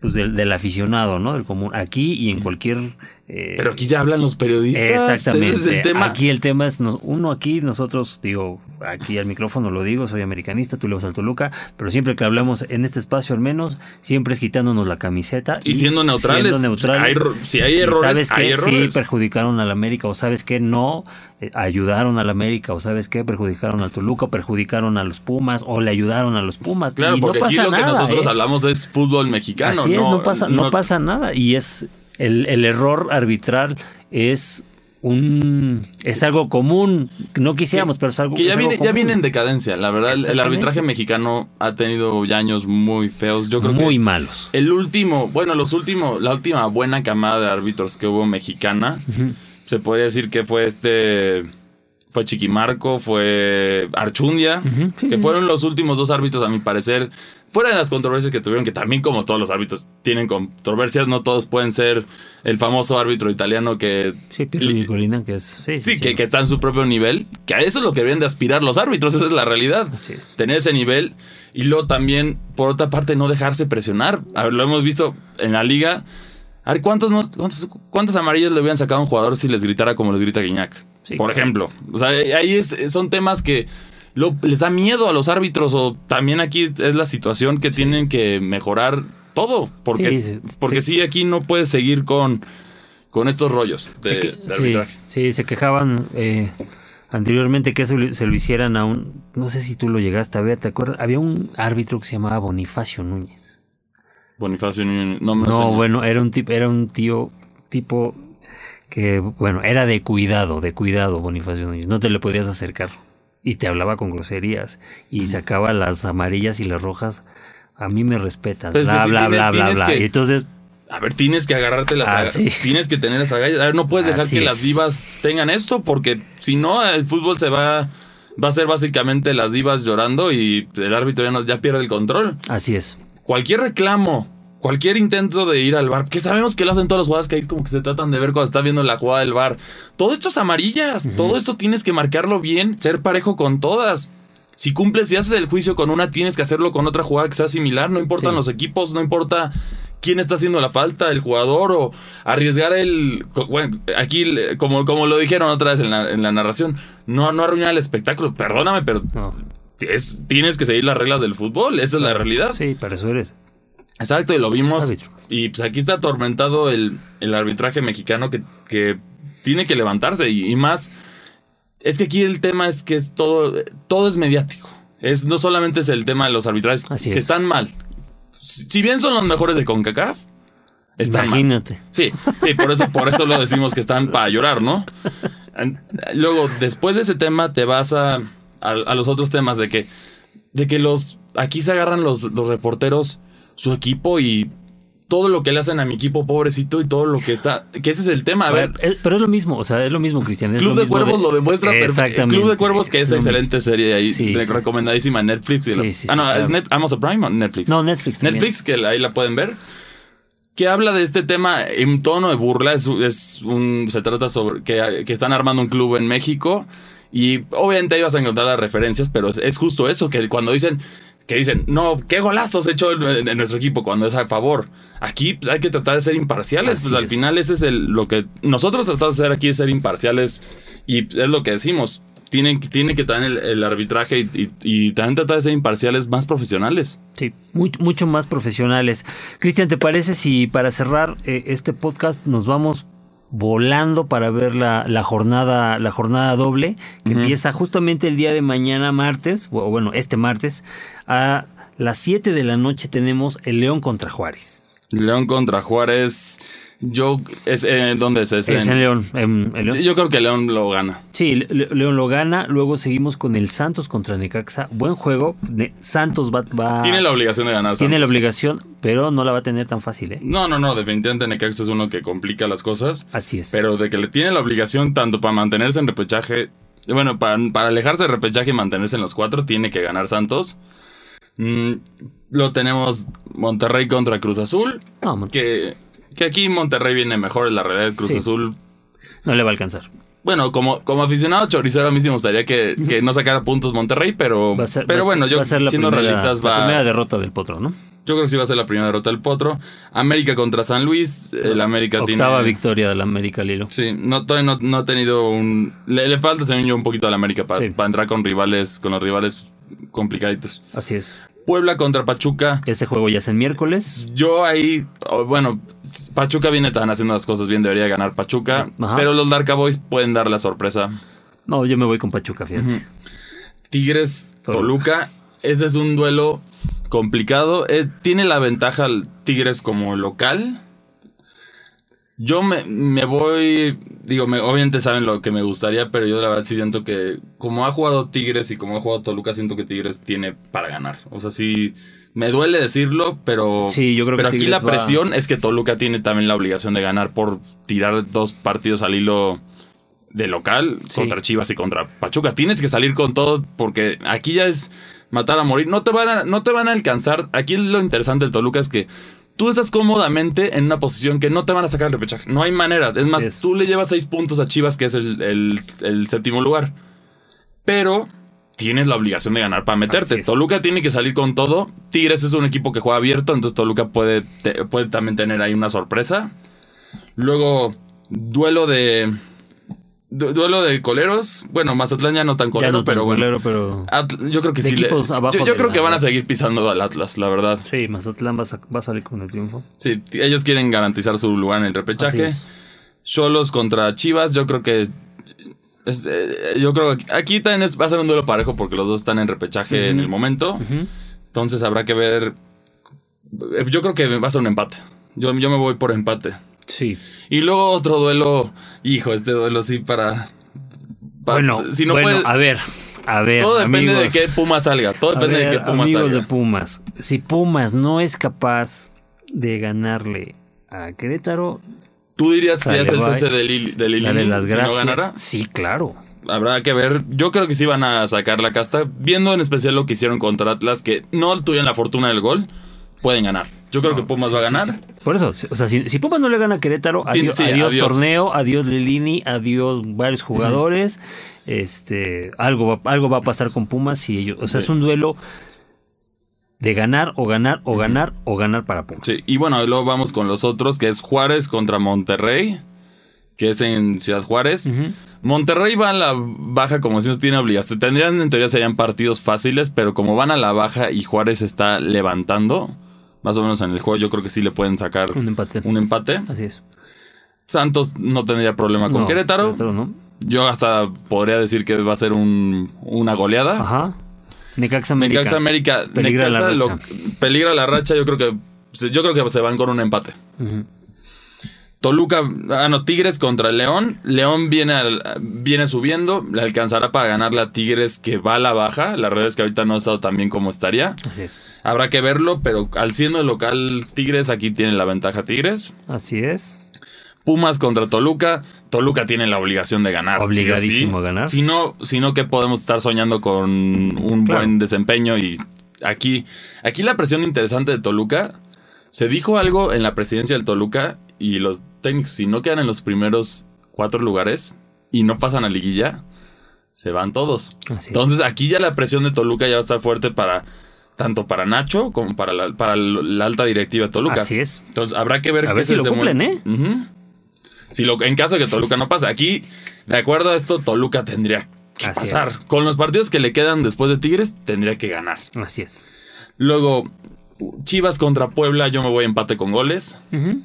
pues del, del aficionado, ¿no? Del común. Aquí y en cualquier. Eh, Pero aquí ya hablan los periodistas. Exactamente. Ese es el tema. Aquí el tema es, nos- uno aquí, nosotros, digo, aquí al micrófono lo digo, soy americanista, tú le vas al Toluca, pero siempre que hablamos en este espacio al menos, siempre es quitándonos la camiseta. Y siendo neutrales. siendo neutrales. Hay ro- si hay errores, ¿sabes hay qué? errores. Sí, perjudicaron al América, o sabes qué, no, eh, ayudaron al América, o sabes qué, perjudicaron al Toluca, perjudicaron a los Pumas, o le ayudaron a los Pumas. Claro, y no porque aquí pasa lo que nada, nosotros ¿eh? hablamos es fútbol mexicano. Así es, no pasa, no, pasa nada. Y es el, el error arbitral es un es algo común. No quisiéramos, pero es algo Que ya es algo viene, ya viene en decadencia. La verdad, el- arbitraje mexicano ha tenido ya años muy feos. Yo creo muy que malos. el último, bueno, los últimos, la última buena camada de árbitros que hubo mexicana, se podría decir que fue este. Fue Chiquimarco, fue Archundia, sí, que sí, fueron los últimos dos árbitros, a mi parecer, fuera de las controversias que tuvieron, que también como todos los árbitros tienen controversias, no todos pueden ser el famoso árbitro italiano que Sí, Pirlo y Colina, que es. Sí, Que, que está en su propio nivel, que a eso es lo que deberían de aspirar los árbitros, esa es la realidad. Así es. Tener ese nivel y luego también, por otra parte, no dejarse presionar. A ver, lo hemos visto en la liga. A ver, ¿cuántos, amarillas le hubieran sacado a un jugador si les gritara como les grita Guiñac? Sí, por claro. ejemplo. O sea, ahí es- son temas que lo- les da miedo a los árbitros o también aquí es, es la situación que tienen que mejorar todo. Porque Sí, porque sí. aquí no puedes seguir con, con estos rollos de, Se que- de sí, arbitraje. sí, se quejaban eh, anteriormente que eso se lo hicieran a un. No sé si tú lo llegaste a ver, ¿te acuerdas? Había un árbitro que se llamaba Bonifacio Núñez. Bonifacio Núñez, no me No, bueno, era un tipo, era un tío tipo que, bueno, era de cuidado, de cuidado, Bonifacio Núñez. No te le podías acercar. Y te hablaba con groserías. Y sacaba las amarillas y las rojas. A mí me respetas. Pues bla, bla, tienes- bla, bla, bla. que- entonces, A ver, tienes que agarrarte las Ah, agallas. Tienes que tener las agallas. A ver, no puedes dejar que es. las divas tengan esto, porque si no, el fútbol se va. Va a ser básicamente las divas llorando y el árbitro ya, no, ya pierde el control. así es. Cualquier reclamo, cualquier intento de ir al bar, que sabemos que lo hacen todos los jugadores que ahí como que se tratan de ver cuando están viendo la jugada del bar. Todo esto es amarillas. Todo esto tienes que marcarlo bien, ser parejo con todas. Si cumples y haces el juicio con una, tienes que hacerlo con otra jugada que sea similar. No importan Sí. los equipos, no importa quién está haciendo la falta, el jugador o arriesgar el... Bueno, aquí, como, como lo dijeron otra vez en la, en la narración, no, no arruinar el espectáculo. Perdóname, pero No, es- tienes que seguir las reglas del fútbol. Esa es la realidad. sí, para eso eres. Exacto, y lo vimos. Y pues aquí está atormentado el, el arbitraje mexicano que, que tiene que levantarse. Y, y más, es que aquí el tema es que es todo, todo es mediático. Es, no solamente es el tema de los arbitrajes Así que es. están mal. Si si bien son los mejores de CONCACAF, están mal. Imagínate. Sí, sí, por eso, por eso lo decimos que están para llorar, ¿no? Luego, después de ese tema, te vas a, a, a los otros temas de que, de que los, aquí se agarran los, los reporteros, su equipo y todo lo que le hacen a mi equipo, pobrecito, y todo lo que está, que ese es el tema. A ver, pero es lo mismo, o sea, es lo mismo, Cristian. es Club lo de mismo Cuervos lo demuestra perfecto. Exactamente. Club de Cuervos, que es, excelente serie ahí, Sí, re- sí. recomendadísima en Netflix. Sí, ah, no, claro. ¿es Net- Amazon Prime o Netflix? No, Netflix. también. Netflix, que ahí la pueden ver, que habla de este tema en tono de burla. Es, es un, se trata sobre que, que están armando un club en México y obviamente ahí vas a encontrar las referencias, pero es justo eso, que cuando dicen, que dicen, no, qué golazos hecho en, en nuestro equipo cuando es a favor. Aquí pues, hay que tratar de ser imparciales, Así pues al es. final ese es el, lo que nosotros tratamos de hacer aquí, es ser imparciales y es lo que decimos. Tienen, tiene que tener el, el arbitraje y, y- y también tratar de ser imparciales más profesionales. Sí, mucho, mucho más profesionales. Cristian, ¿te parece si para cerrar eh, este podcast nos vamos volando para ver la, la jornada, la jornada doble, que empieza justamente el día de mañana martes, o bueno, este martes, a las 7 de la noche tenemos el León contra Juárez. León contra Juárez. Yo, es, eh, ¿dónde es? Es, Es en- en León. en- en León. Yo creo que León lo gana. Sí, Le- Le- León lo gana. Luego seguimos con el Santos contra Necaxa. Buen juego. Ne- Santos va, va- Tiene la obligación de ganar. Ah. tiene la Santos. obligación, pero no la va a tener tan fácil, ¿eh? No, no, no. Definitivamente Necaxa es uno que complica las cosas. Así es. Pero de que le tiene la obligación tanto para mantenerse en repechaje. Bueno, para, para alejarse del repechaje y mantenerse en los cuatro, tiene que ganar Santos. Mm, lo tenemos Monterrey contra Cruz Azul. no, Que, que aquí Monterrey viene mejor. En la realidad, Cruz Sí. Azul no le va a alcanzar. Bueno, como, como aficionado choricero a mí sí me gustaría que, que no sacara puntos Monterrey, pero, Va a ser, pero va bueno, yo va a ser la siendo primera, realistas la va, primera derrota del Potro, ¿no? yo creo que sí va a ser la primera derrota del Potro. América contra San Luis, el América Octava tiene... victoria del América Lilo. Sí, no, todavía no, no ha tenido un... Le, le falta, según yo, un poquito al América para Sí. entrar con rivales, con los rivales complicaditos. Así es. Puebla contra Pachuca. Ese juego ya es el miércoles. Yo ahí, oh, bueno, Pachuca viene tan haciendo las cosas bien, debería ganar Pachuca, Ajá. pero los Dark Boys pueden dar la sorpresa. No, yo me voy con Pachuca, fíjate. Tigres, Toluca. Ese es un duelo complicado. Eh, tiene la ventaja el Tigres como local. Yo me, me voy. Digo, me- obviamente saben lo que me gustaría, pero yo la verdad sí siento que, como ha jugado Tigres y como ha jugado Toluca, siento que Tigres tiene para ganar. O sea, sí. Me duele decirlo, pero. Sí, yo creo pero que aquí la va- presión es que Toluca tiene también la obligación de ganar por tirar dos partidos al hilo de local Sí. contra Chivas y contra Pachuca. Tienes que salir con todo porque aquí ya es matar a morir. No te van a, no te van a alcanzar. Aquí lo interesante del Toluca es que tú estás cómodamente en una posición que no te van a sacar el repechaje. No hay manera. Es más, es. tú le llevas seis puntos a Chivas, que es el, el- el séptimo lugar. Pero tienes la obligación de ganar para meterte. Toluca tiene que salir con todo. Tigres es un equipo que juega abierto, entonces Toluca puede, te- puede también tener ahí una sorpresa. Luego, duelo de. Du- duelo de coleros. Bueno, Mazatlán ya no tan colero, no tan pero bueno. colero, pero... Yo creo que sí. le- abajo yo yo creo la- que van a seguir pisando al Atlas, la verdad. Sí, Mazatlán va a, sa- va a salir con el triunfo. Sí, ellos quieren garantizar su lugar en el repechaje. Cholos contra Chivas, yo creo que. es, eh, yo creo que aquí también es- va a ser un duelo parejo porque los dos están en repechaje en el momento. Entonces habrá que ver. Yo creo que va a ser un empate. Yo, yo me voy por empate. Sí. Y luego otro duelo. Hijo, este duelo sí para. para- bueno, si no bueno, a ver, a ver, todo depende amigos. de qué Puma salga. Todo depende de qué Puma amigos salga. de Pumas, si Pumas no es capaz de ganarle a Querétaro, ¿Tú dirías que es el cese de Lili, de dale las si no ganara? sí, claro. Habrá que ver. Yo creo que sí van a sacar la casta. Viendo en especial lo que hicieron contra Atlas, que no tuvieron la fortuna del gol, pueden ganar. Yo creo No, que Pumas sí, va a ganar. sí. Por eso, o sea, si, si Pumas no le gana a Querétaro, adiós, sí, adiós adiós. torneo, adiós Lilini, adiós varios jugadores. Este, algo va, algo va a pasar con Pumas y ellos, o sea, es un duelo de ganar o ganar o ganar o ganar para Pumas. Sí, y bueno, luego vamos con los otros, que es Juárez contra Monterrey, que es en Ciudad Juárez. Monterrey va a la baja como si no tiene obligación. Tendrían, en teoría, serían partidos fáciles, pero como van a la baja y Juárez está levantando, más o menos en el juego, yo creo que sí le pueden sacar Un empate. un empate. Así es. Santos no tendría problema con No, Querétaro. no. Yo hasta podría decir que va a ser un- una goleada. Ajá. Necaxa América. Necaxa América. Peligra la lo- racha. peligra la racha. Yo creo que yo creo que se van con un empate. Ujú. Toluca, ah no, Tigres contra León. León viene, al- viene subiendo, le alcanzará para ganarle a Tigres que va a la baja. La verdad es que ahorita no ha estado tan bien como estaría. Así es. Habrá que verlo, pero al siendo el local Tigres, aquí tiene la ventaja Tigres. Así es. Pumas contra Toluca. Toluca tiene la obligación de ganar. sí Obligadísimo sí. a ganar. Si no, si no, que podemos estar soñando con un Claro. buen desempeño. Y aquí, aquí la presión interesante de Toluca. Se dijo algo en la presidencia del Toluca y los técnicos, si no quedan en los primeros cuatro lugares y no pasan a liguilla, se van todos. Así es. Entonces aquí ya la presión de Toluca ya va a estar fuerte para tanto para Nacho como para la, para la alta directiva de Toluca. Así es. Entonces habrá que ver A qué ver si se lo cumplen, ¿eh? Si lo, en caso de que Toluca no pase. Aquí, de acuerdo a esto, Toluca tendría que Así pasar. es. Con los partidos que le quedan después de Tigres, tendría que ganar. Así es. Luego, Chivas contra Puebla, yo me voy a empate con goles. Ujú.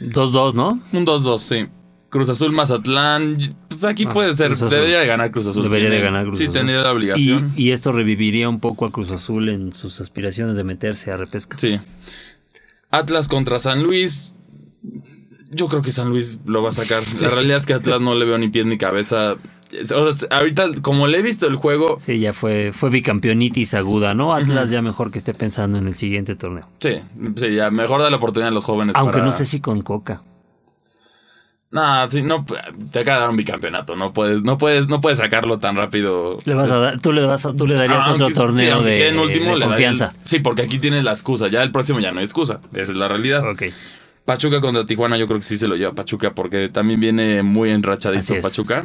2-2, ¿no? Un 2-2, sí. Cruz Azul, Mazatlán. pues aquí Ah, puede ser. Debería de ganar Cruz Azul. Debería de ganar Cruz Sí, Azul. tendría la Y, obligación. y esto reviviría un poco a Cruz Azul en sus aspiraciones de meterse a repesca. Sí. Atlas contra San Luis. Yo creo que San Luis lo va a sacar. [laughs] La realidad es que Atlas no le veo ni pies ni cabeza. O sea, ahorita, como le he visto el juego, Sí, ya fue, fue bicampeonitis aguda, ¿no? Atlas ya mejor que esté pensando en el siguiente torneo. sí, sí, ya mejor da la oportunidad a los jóvenes. Aunque para- no sé si con Coca. Nah, sí, no, te acaba de dar un bicampeonato. No puedes, no puedes, no puedes sacarlo tan rápido. Le vas a dar, tú le vas a- tú le darías Ah, otro aunque- sí, torneo de, quede en último, de le daría el- confianza. sí, porque aquí tiene la excusa. Ya el próximo ya no hay excusa. Esa es la realidad. Ok. Pachuca contra Tijuana, yo creo que sí se lo lleva Pachuca porque también viene muy enrachadito. Pachuca.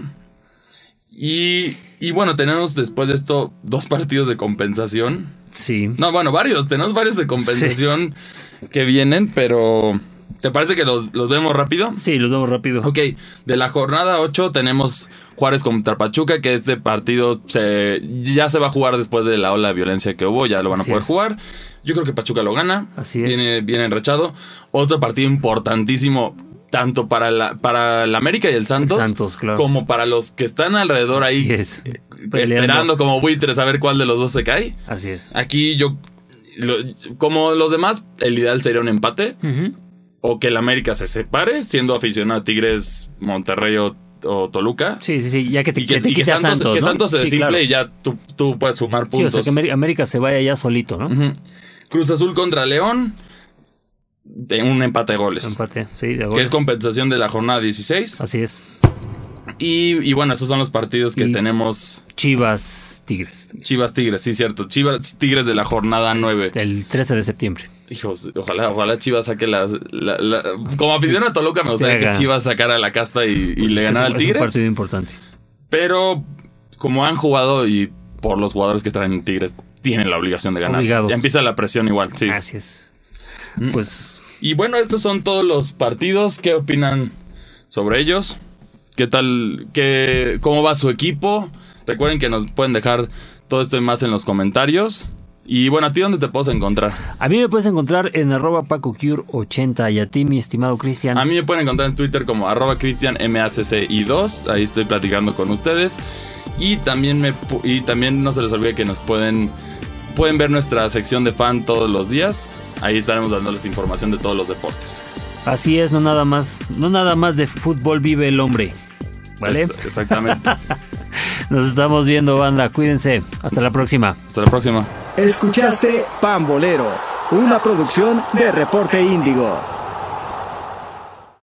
Y, y bueno, tenemos después de esto dos partidos de compensación. Sí. No, bueno, varios. Tenemos varios de compensación que vienen, pero ¿te parece que los, los vemos rápido? Sí, los vemos rápido. Ok, de la jornada 8 tenemos Juárez contra Pachuca, que este partido se, ya se va a jugar después de la ola de violencia que hubo, ya lo van a Así poder es. jugar. Yo creo que Pachuca lo gana. Así es. Viene bien enrachado. Otro partido importantísimo, tanto para la, para el América y el Santos, Santos, claro. como para los que están alrededor ahí, es. eh, esperando como buitres a ver cuál de los dos se cae. Así es. Aquí yo, lo- como los demás, el ideal sería un empate o que el América se separe, siendo aficionado a Tigres, Monterrey o, o Toluca. Sí, sí, sí. Ya que te, Y que, que te y que Santos, Santos. que ¿no? Santos se Sí, claro. y ya tú, tú puedes sumar Sí, puntos. o sea, que América se vaya ya solito, ¿no? Cruz Azul contra León. De un empate de goles. Empate, sí, de Que acuerdo. es compensación de la jornada 16. Así es. Y, y bueno, esos son los partidos que Y- tenemos. Chivas Tigres. Chivas Tigres, sí, cierto. Chivas Tigres de la jornada 9. El 13 de septiembre. Hijos, ojalá, ojalá Chivas saque la, la- la- Como aficionado a Toluca me gustaría que Chivas sacara la casta y, y Pues le que ganara al un- es un Tigres. partido importante. Pero como han jugado y por los jugadores que traen Tigres, tienen la obligación de ganar. Obligados. Ya empieza la presión igual, sí. Mm. Pues Y bueno, estos son todos los partidos. ¿Qué opinan sobre ellos? ¿Qué tal? ¿Qué, ¿Cómo va su equipo? Recuerden que nos pueden dejar todo esto y más en los comentarios. Y bueno, ¿a ti dónde te puedes encontrar? a mí me puedes encontrar en arroba PacoCure80 y a ti, mi estimado Cristian. A mí me pueden encontrar en Twitter como arroba cristianmacci2. Ahí estoy platicando con ustedes. Y también, me, y también no se les olvide que nos pueden, pueden ver nuestra sección de fan todos los días. Ahí estaremos dándoles información de todos los deportes. Así es, no nada más, no nada más de fútbol vive el hombre. ¿Vale? Es- exactamente. [laughs] Nos estamos viendo, banda. Cuídense. Hasta la próxima. Hasta la próxima. Escuchaste Pambolero, una producción de Reporte Índigo.